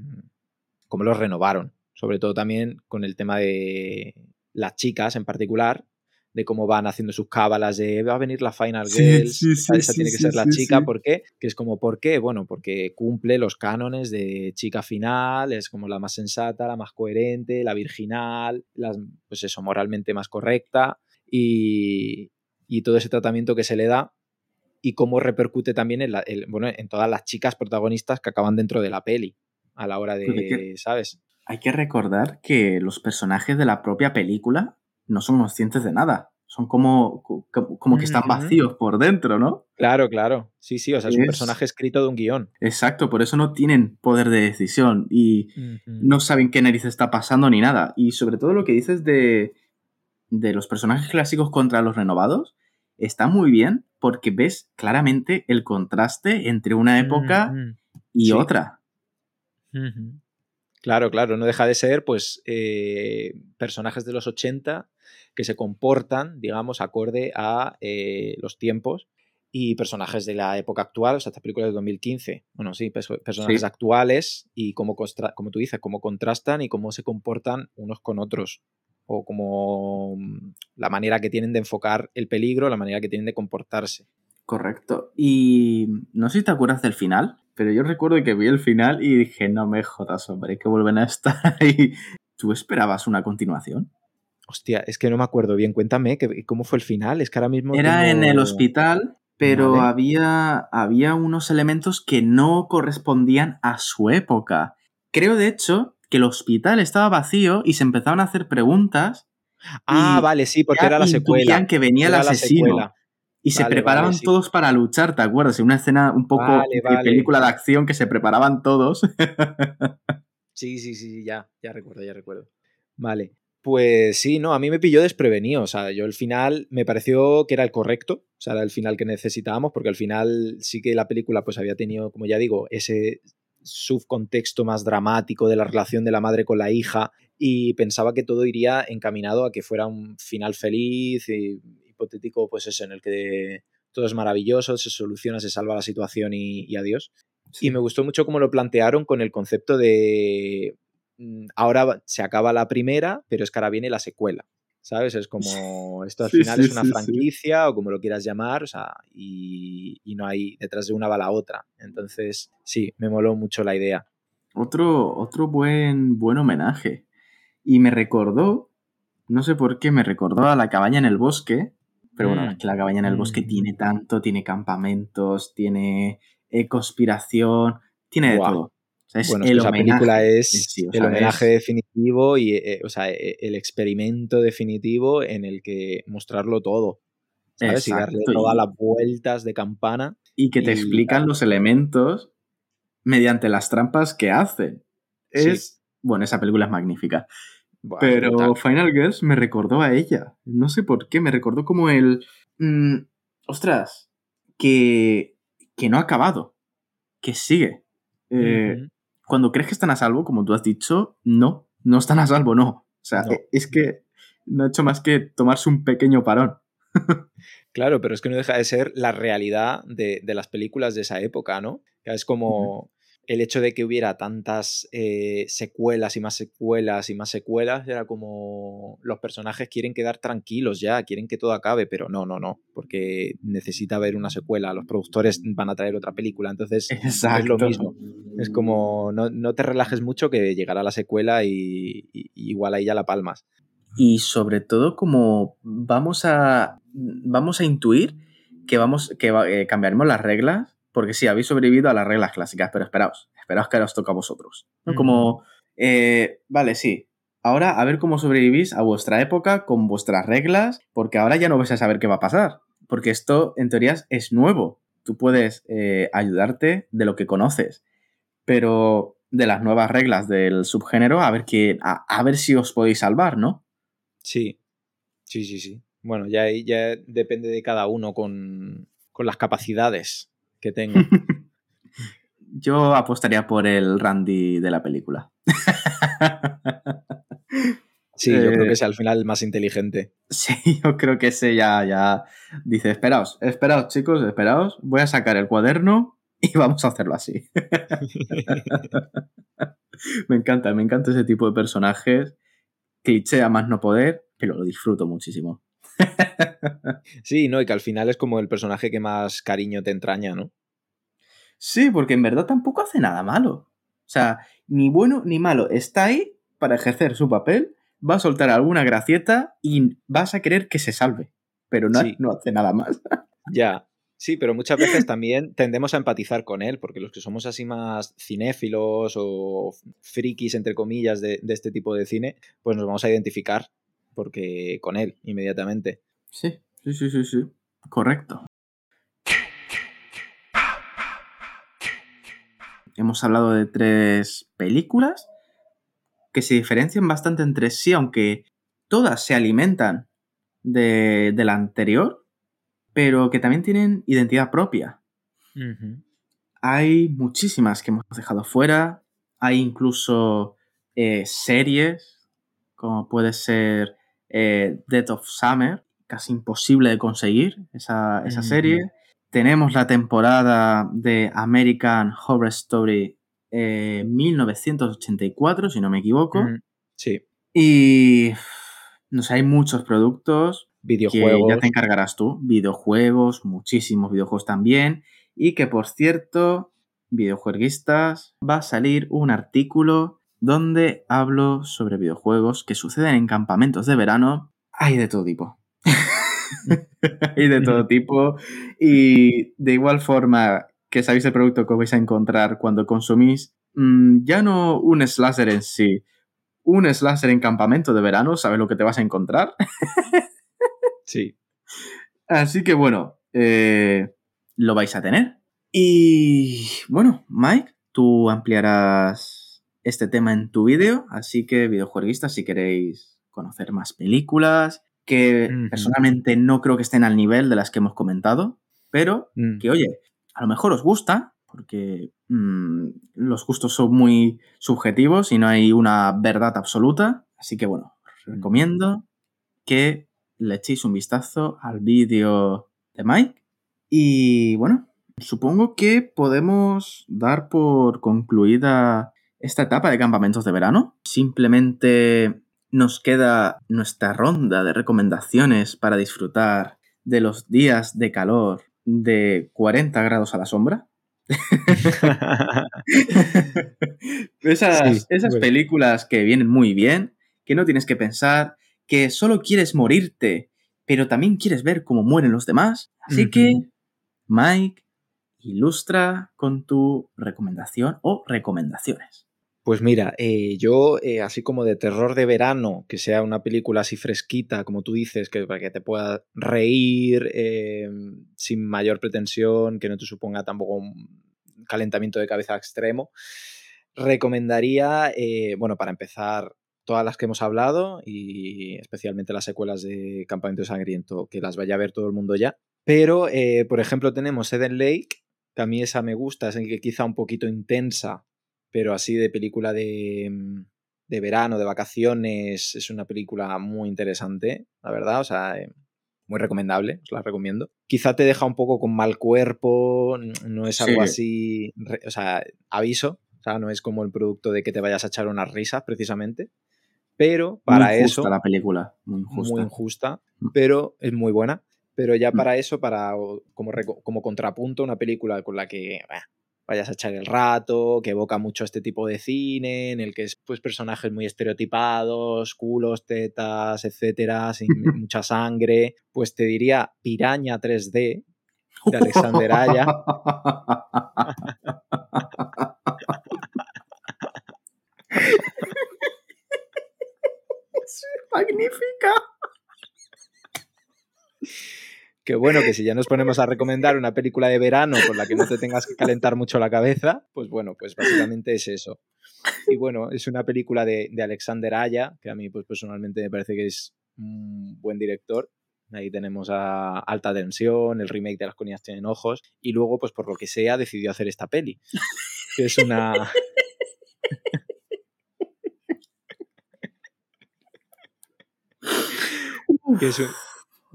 cómo los renovaron, sobre todo también con el tema de las chicas en particular, de cómo van haciendo sus cábalas de va a venir la Final Sí, sí, esa, sí, esa sí, tiene que ser la chica. ¿por qué? Que es como, ¿por qué? Bueno, porque cumple los cánones de chica final, es como la más sensata, la más coherente, la virginal, las, pues eso, moralmente más correcta y, y todo ese tratamiento que se le da y cómo repercute también en, la- el- bueno, en todas las chicas protagonistas que acaban dentro de la peli a la hora Porque de, que- ¿sabes? Hay que recordar que los personajes de la propia película no son conscientes de nada. Son como, como, como que están vacíos por dentro, ¿no? Claro, claro. Sí, sí, o sea, es un personaje escrito de un guion. Exacto, por eso no tienen poder de decisión y no saben qué narices está pasando ni nada. Y sobre todo lo que dices de, de los personajes clásicos contra los renovados, está muy bien porque ves claramente el contraste entre una época y Sí. otra. Claro, claro, no deja de ser, pues, eh, personajes de los 80 que se comportan, digamos, acorde a eh, los tiempos y personajes de la época actual, o sea, esta película de 2015, bueno, sí, perso- personajes Sí. actuales y cómo, como tú dices, cómo contrastan y cómo se comportan unos con otros, o como mm, la manera que tienen de enfocar el peligro, la manera que tienen de comportarse. Correcto. Y no sé si te acuerdas del final, pero yo recuerdo que vi el final y dije, no me jodas, hombre, que vuelven a estar ahí. ¿Tú esperabas una continuación? Hostia, es que no me acuerdo bien, cuéntame, ¿cómo fue el final? Es que ahora mismo... Era en el hospital, pero había, había unos elementos que no correspondían a su época. Creo, de hecho, que el hospital estaba vacío y se empezaban a hacer preguntas Ah, vale, sí, porque era la secuela. que venía Era asesino. Y se preparaban vale, sí. todos para luchar, ¿te acuerdas? Una escena un poco Vale, de película de acción que se preparaban todos. Sí, sí, sí, ya, ya recuerdo, ya recuerdo. Vale. Pues sí, no, a mí me pilló desprevenido. O sea, yo el final me pareció que era el correcto. O sea, era el final que necesitábamos, porque al final sí que la película pues había tenido, como ya digo, ese subcontexto más dramático de la relación de la madre con la hija y pensaba que todo iría encaminado a que fuera un final feliz y hipotético, pues eso, en el que todo es maravilloso, se soluciona, se salva la situación y, y adiós. Y me gustó mucho cómo lo plantearon con el concepto de mm, ahora se acaba la primera, pero es que ahora viene la secuela. ¿Sabes? Es como esto al Sí, final sí, es una sí, franquicia o como lo quieras llamar, o sea, y, y no hay detrás de una va la otra. Entonces, sí, me moló mucho la idea. Otro, otro buen, buen homenaje. Y me recordó, no sé por qué, me recordó a la cabaña en el bosque. Pero bueno, Mm. es que la cabaña en el bosque Mm. tiene tanto, tiene campamentos, tiene eh, conspiración, tiene de todo. O sea, es Bueno, el esa homenaje película es sí, el homenaje definitivo y, eh, o sea, eh, el experimento definitivo en el que mostrarlo todo. ¿Sabes? y darle todas las vueltas de campana. y que te y explican los elementos mediante las trampas que hacen. Sí. Bueno, esa película es magnífica. Buah, Pero. Final Girls me recordó a ella. No sé por qué, me recordó como el... mm, ostras, que, que no ha acabado, que sigue. Eh. Cuando crees que están a salvo, como tú has dicho, no, no están a salvo, no. O sea, No. e- es que no ha hecho más que tomarse un pequeño parón. Claro, pero es que no deja de ser la realidad de, de las películas de esa época, ¿no? Es como el hecho de que hubiera tantas eh, secuelas y más secuelas y más secuelas era como los personajes quieren quedar tranquilos ya, quieren que todo acabe, pero no, no, no, porque necesita haber una secuela, los productores van a traer otra película, entonces es lo mismo. Es como no, te relajes mucho que llegará la secuela y, igual ahí ya la palmas. Y sobre todo como vamos a, vamos a intuir que, vamos, que eh, cambiaremos las reglas porque sí, habéis sobrevivido a las reglas clásicas, pero esperaos, esperaos que ahora os toca a vosotros. Como, eh, vale, sí, ahora a ver cómo sobrevivís a vuestra época con vuestras reglas, porque ahora ya no vais a saber qué va a pasar, porque esto en teoría es nuevo. Tú puedes eh, ayudarte de lo que conoces, pero de las nuevas reglas del subgénero, a ver, que, a, ver si os podéis salvar, ¿no? Sí, sí, sí, sí. Bueno, ya, ya depende de cada uno con, con las capacidades que tengo. Yo apostaría por el Randy de la película. Sí, yo creo que es al final el más inteligente. Sí, yo creo que ese ya, ya dice, esperaos, esperaos chicos, esperaos, voy a sacar el cuaderno y vamos a hacerlo así. me encanta, me encanta ese tipo de personajes, cliché a más no poder, pero lo disfruto muchísimo. sí, no, y que al final es como el personaje que más cariño te entraña, ¿no? Sí, porque en verdad tampoco hace nada malo. O sea, ni bueno ni malo. Está ahí para ejercer su papel, va a soltar alguna gracieta y vas a querer que se salve. Pero no, no hace nada más. ya. Sí, pero muchas veces también tendemos a empatizar con él, porque los que somos así más cinéfilos o frikis, entre comillas, de, de este tipo de cine, pues nos vamos a identificar porque con él inmediatamente. Sí, sí, sí, sí, sí. Correcto. Hemos hablado de tres películas que se diferencian bastante entre sí, aunque todas se alimentan de, la anterior, pero que también tienen identidad propia. Hay muchísimas que hemos dejado fuera, hay incluso eh, series, como puede ser eh, Death of Summer, casi imposible de conseguir esa, serie. Tenemos la temporada de American Horror Story 1984, eh, si no me equivoco. Sí. Y no sé, hay muchos productos. Videojuegos. Que ya te encargarás tú. Videojuegos, muchísimos videojuegos también. Y que por cierto, videojueguistas, va a salir un artículo donde hablo sobre videojuegos que suceden en campamentos de verano. Hay de todo tipo. Hay de todo tipo. Y de igual forma que sabéis el producto que vais a encontrar cuando consumís, mm, ya no un slasher en sí, un slasher en campamento de verano, ¿sabes lo que te vas a encontrar? sí. Así que bueno, eh, lo vais a tener. Y bueno, Mike, tú ampliarás este tema en tu vídeo, así que videojueguistas, si queréis conocer más películas, que personalmente no creo que estén al nivel de las que hemos comentado, pero mm. que oye, a lo mejor os gusta, porque mm, los gustos son muy subjetivos y no hay una verdad absoluta, así que bueno, os mm. recomiendo que le echéis un vistazo al vídeo de Mike y bueno, supongo que podemos dar por concluida esta etapa de campamentos de verano. Simplemente nos queda nuestra ronda de recomendaciones para disfrutar de los días de calor de 40 grados a la sombra. esas, esas películas que vienen muy bien, que no tienes que pensar, que solo quieres morirte, pero también quieres ver cómo mueren los demás. Así que, Mike, ilustra con tu recomendación o recomendaciones. Pues mira, eh, yo, eh, así como de terror de verano, que sea una película así fresquita, como tú dices, que para que te pueda reír eh, sin mayor pretensión, que no te suponga tampoco un calentamiento de cabeza extremo, recomendaría, bueno, para empezar, todas las que hemos hablado y especialmente las secuelas de Campamento Sangriento, que las vaya a ver todo el mundo ya. Pero, por ejemplo, tenemos Eden Lake, que a mí esa me gusta, es quizá un poquito intensa pero así de película de, mm, de verano, de vacaciones, es una película muy interesante, la verdad. O sea, eh, muy recomendable, os la recomiendo. Quizá te deja un poco con mal cuerpo, no es algo así, o sea, aviso, o sea, no es como el producto de que te vayas a echar unas risas precisamente, pero para muy eso... la película, muy injusta. Muy injusta, mm. pero es muy buena. Pero ya Mm. para eso, para como, como contrapunto, una película con la que vayas a echar el rato, que evoca mucho este tipo de cine, en el que es pues personajes muy estereotipados, culos, tetas, etcétera, sin mucha sangre, pues te diría Piraña 3D de Alexander Aya. magnífica. Qué bueno que si ya nos ponemos a recomendar una película de verano con la que no te tengas que calentar mucho la cabeza, pues bueno, pues básicamente es eso. Y bueno, es una película de, Alexander Aya, que a mí pues personalmente me parece que es un buen director. Ahí tenemos a Alta Tensión, el remake de Las colinas tienen ojos, y luego, pues por lo que sea, decidió hacer esta peli, que es una... que es un,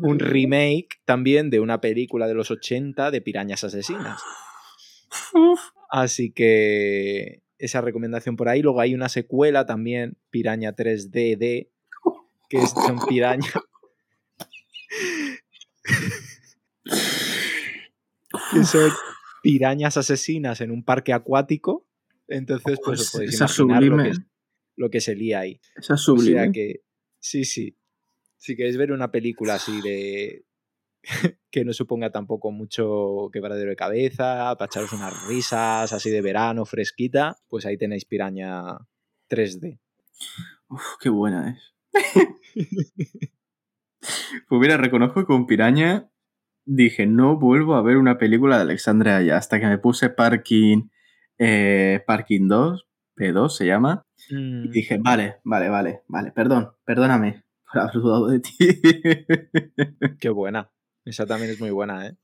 un remake también de una película de los 80 de Pirañas Asesinas. Así que esa recomendación por ahí. Luego hay una secuela también, Piraña 3DD, que es, son piraña. que son pirañas asesinas en un parque acuático. Entonces, pues os podéis imaginar lo que, lo que, se lía ahí. Esa es sublime. O sea que, sí, sí si queréis ver una película así de que no suponga tampoco mucho quebradero de cabeza, para echaros unas risas así de verano, fresquita, pues ahí tenéis Piraña 3D. Uf, qué buena es. pues mira, reconozco que con Piraña dije, no vuelvo a ver una película de Alexandre Aya hasta que me puse Parking, eh, Parking 2, P2 se llama, y Mm, dije, vale, vale, vale, vale, perdón, perdóname por haber dudado de ti. qué buena. Esa también es muy buena, ¿eh?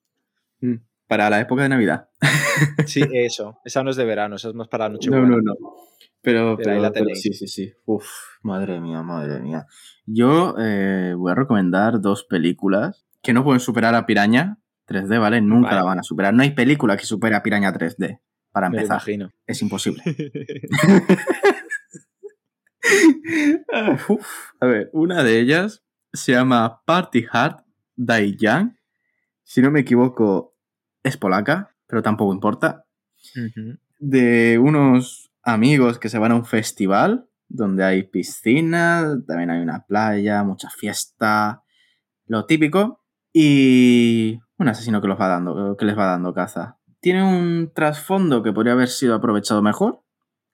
Mm, Para la época de Navidad. Sí, eso. Esa no es de verano, esa es más para la noche. No, no, no. Pero, Pero la sí, sí, sí. Uf, madre mía, madre mía. Yo eh, voy a recomendar dos películas que no pueden superar a Piraña 3D, ¿vale? Nunca Vale. la van a superar. No hay película que supere a Piraña 3D, para Me empezar. imagino. Es imposible. Uf. A ver, una de ellas se llama Party Hard Dai Young. Si no me equivoco, es polaca, pero tampoco importa. De unos amigos que se van a un festival donde hay piscina, también hay una playa, mucha fiesta, lo típico. Y un asesino que, los va dando, que les va dando caza. Tiene un trasfondo que podría haber sido aprovechado mejor.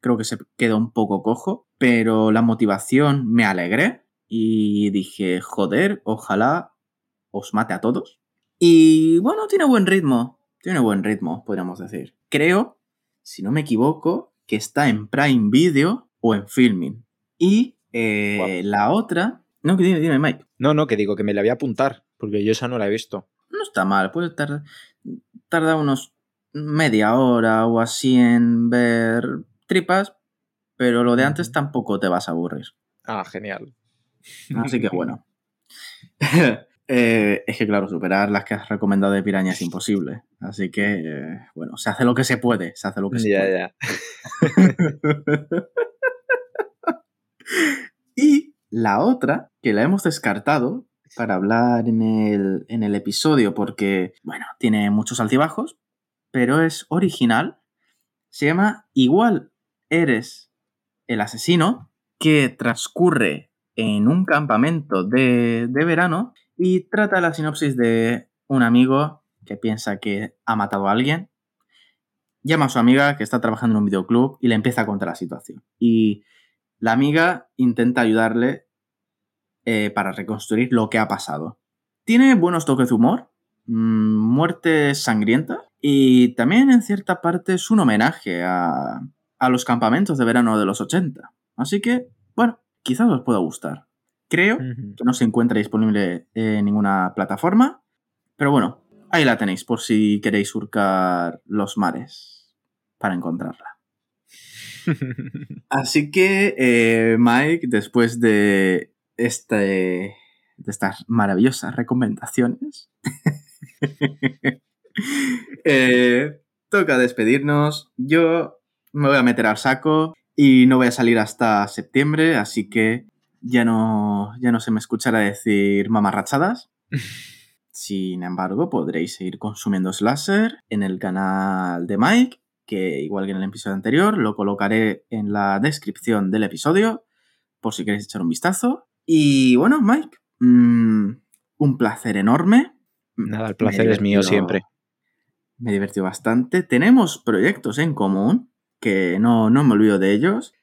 Creo que se queda un poco cojo, pero la motivación me alegré y dije, joder, ojalá os mate a todos. Y bueno, tiene buen ritmo, tiene buen ritmo, podríamos decir. Creo, si no me equivoco, que está en Prime Video o en Filming. Y eh, Guau. la otra... No, que dime, dime, Mike. No, no, que digo que me la voy a apuntar, porque yo esa no la he visto. No está mal, puede tardar, tardar unos media hora o así en ver tripas, pero lo de antes tampoco te vas a aburrir. Ah, genial. Así que bueno. Eh, es que claro, superar las que has recomendado de Piraña es imposible. Así que, eh, bueno, se hace lo que se puede. Se hace lo que se Ya, puede. ya. y la otra, que la hemos descartado para hablar en el, en el episodio porque, bueno, tiene muchos altibajos, pero es original. Se llama Igual eres el asesino, que transcurre en un campamento de, de verano y trata la sinopsis de un amigo que piensa que ha matado a alguien llama a su amiga que está trabajando en un videoclub y le empieza a contar la situación. Y la amiga intenta ayudarle eh, para reconstruir lo que ha pasado. Tiene buenos toques de humor, mm, muerte sangrienta y también en cierta parte es un homenaje a, a los campamentos de verano de los 80. Así que, bueno, quizás os pueda gustar. Creo que no se encuentra disponible en ninguna plataforma, pero bueno, ahí la tenéis por si queréis surcar los mares para encontrarla. Así que, eh, Mike, después de este de estas maravillosas recomendaciones, eh, toca despedirnos. Yo me voy a meter al saco y no voy a salir hasta septiembre, así que ya no, ya no se me escuchará decir mamarrachadas. Sin embargo, podréis seguir consumiendo Slasher en el canal de Mike, que igual que en el episodio anterior, lo colocaré en la descripción del episodio, por si queréis echar un vistazo. Y bueno, Mike, mm, un placer enorme. Nada, el placer es mío siempre. Me divertió bastante. Tenemos proyectos en común, que no, no me olvido de ellos,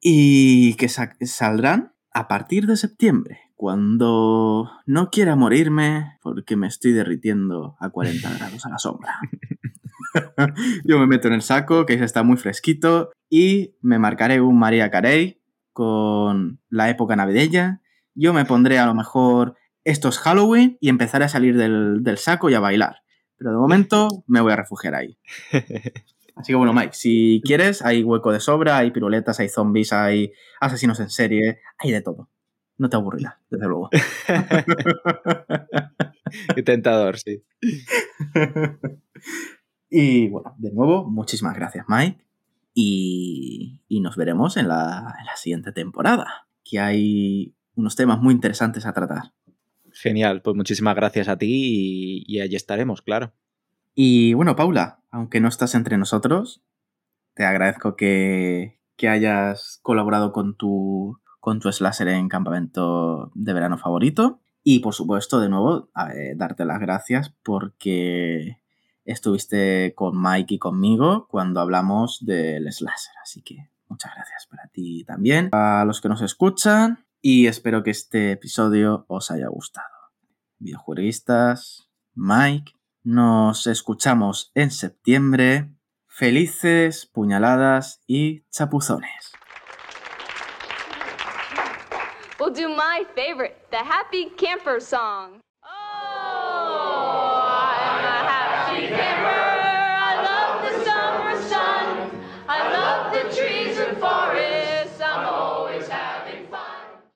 y que saldrán a partir de septiembre, cuando no quiera morirme porque me estoy derritiendo a 40 grados a la sombra. Yo me meto en el saco, que está muy fresquito, y me marcaré un María Carey con la época navideña. Yo me pondré a lo mejor estos Halloween y empezaré a salir del, del saco y a bailar. Pero de momento me voy a refugiar ahí. Así que bueno, Mike, si quieres, hay hueco de sobra, hay piruletas, hay zombies, hay asesinos en serie, hay de todo. No te aburrirá, desde luego. Qué tentador, sí. y bueno, de nuevo, muchísimas gracias, Mike. Y, nos veremos en la, siguiente temporada, que hay unos temas muy interesantes a tratar. Genial, pues muchísimas gracias a ti y, y allí estaremos, claro. Y bueno, Paula, aunque no estás entre nosotros, te agradezco que, hayas colaborado con tu, con tu slasher en campamento de verano favorito. Y por supuesto, de nuevo, darte las gracias porque estuviste con Mike y conmigo cuando hablamos del slasher. Así que muchas gracias para ti también, a los que nos escuchan y espero que este episodio os haya gustado. Videojueguistas, Mike, nos escuchamos en septiembre. Felices puñaladas y chapuzones. We'll do my favorite, the happy camper song. Oh, I'm a happy camper.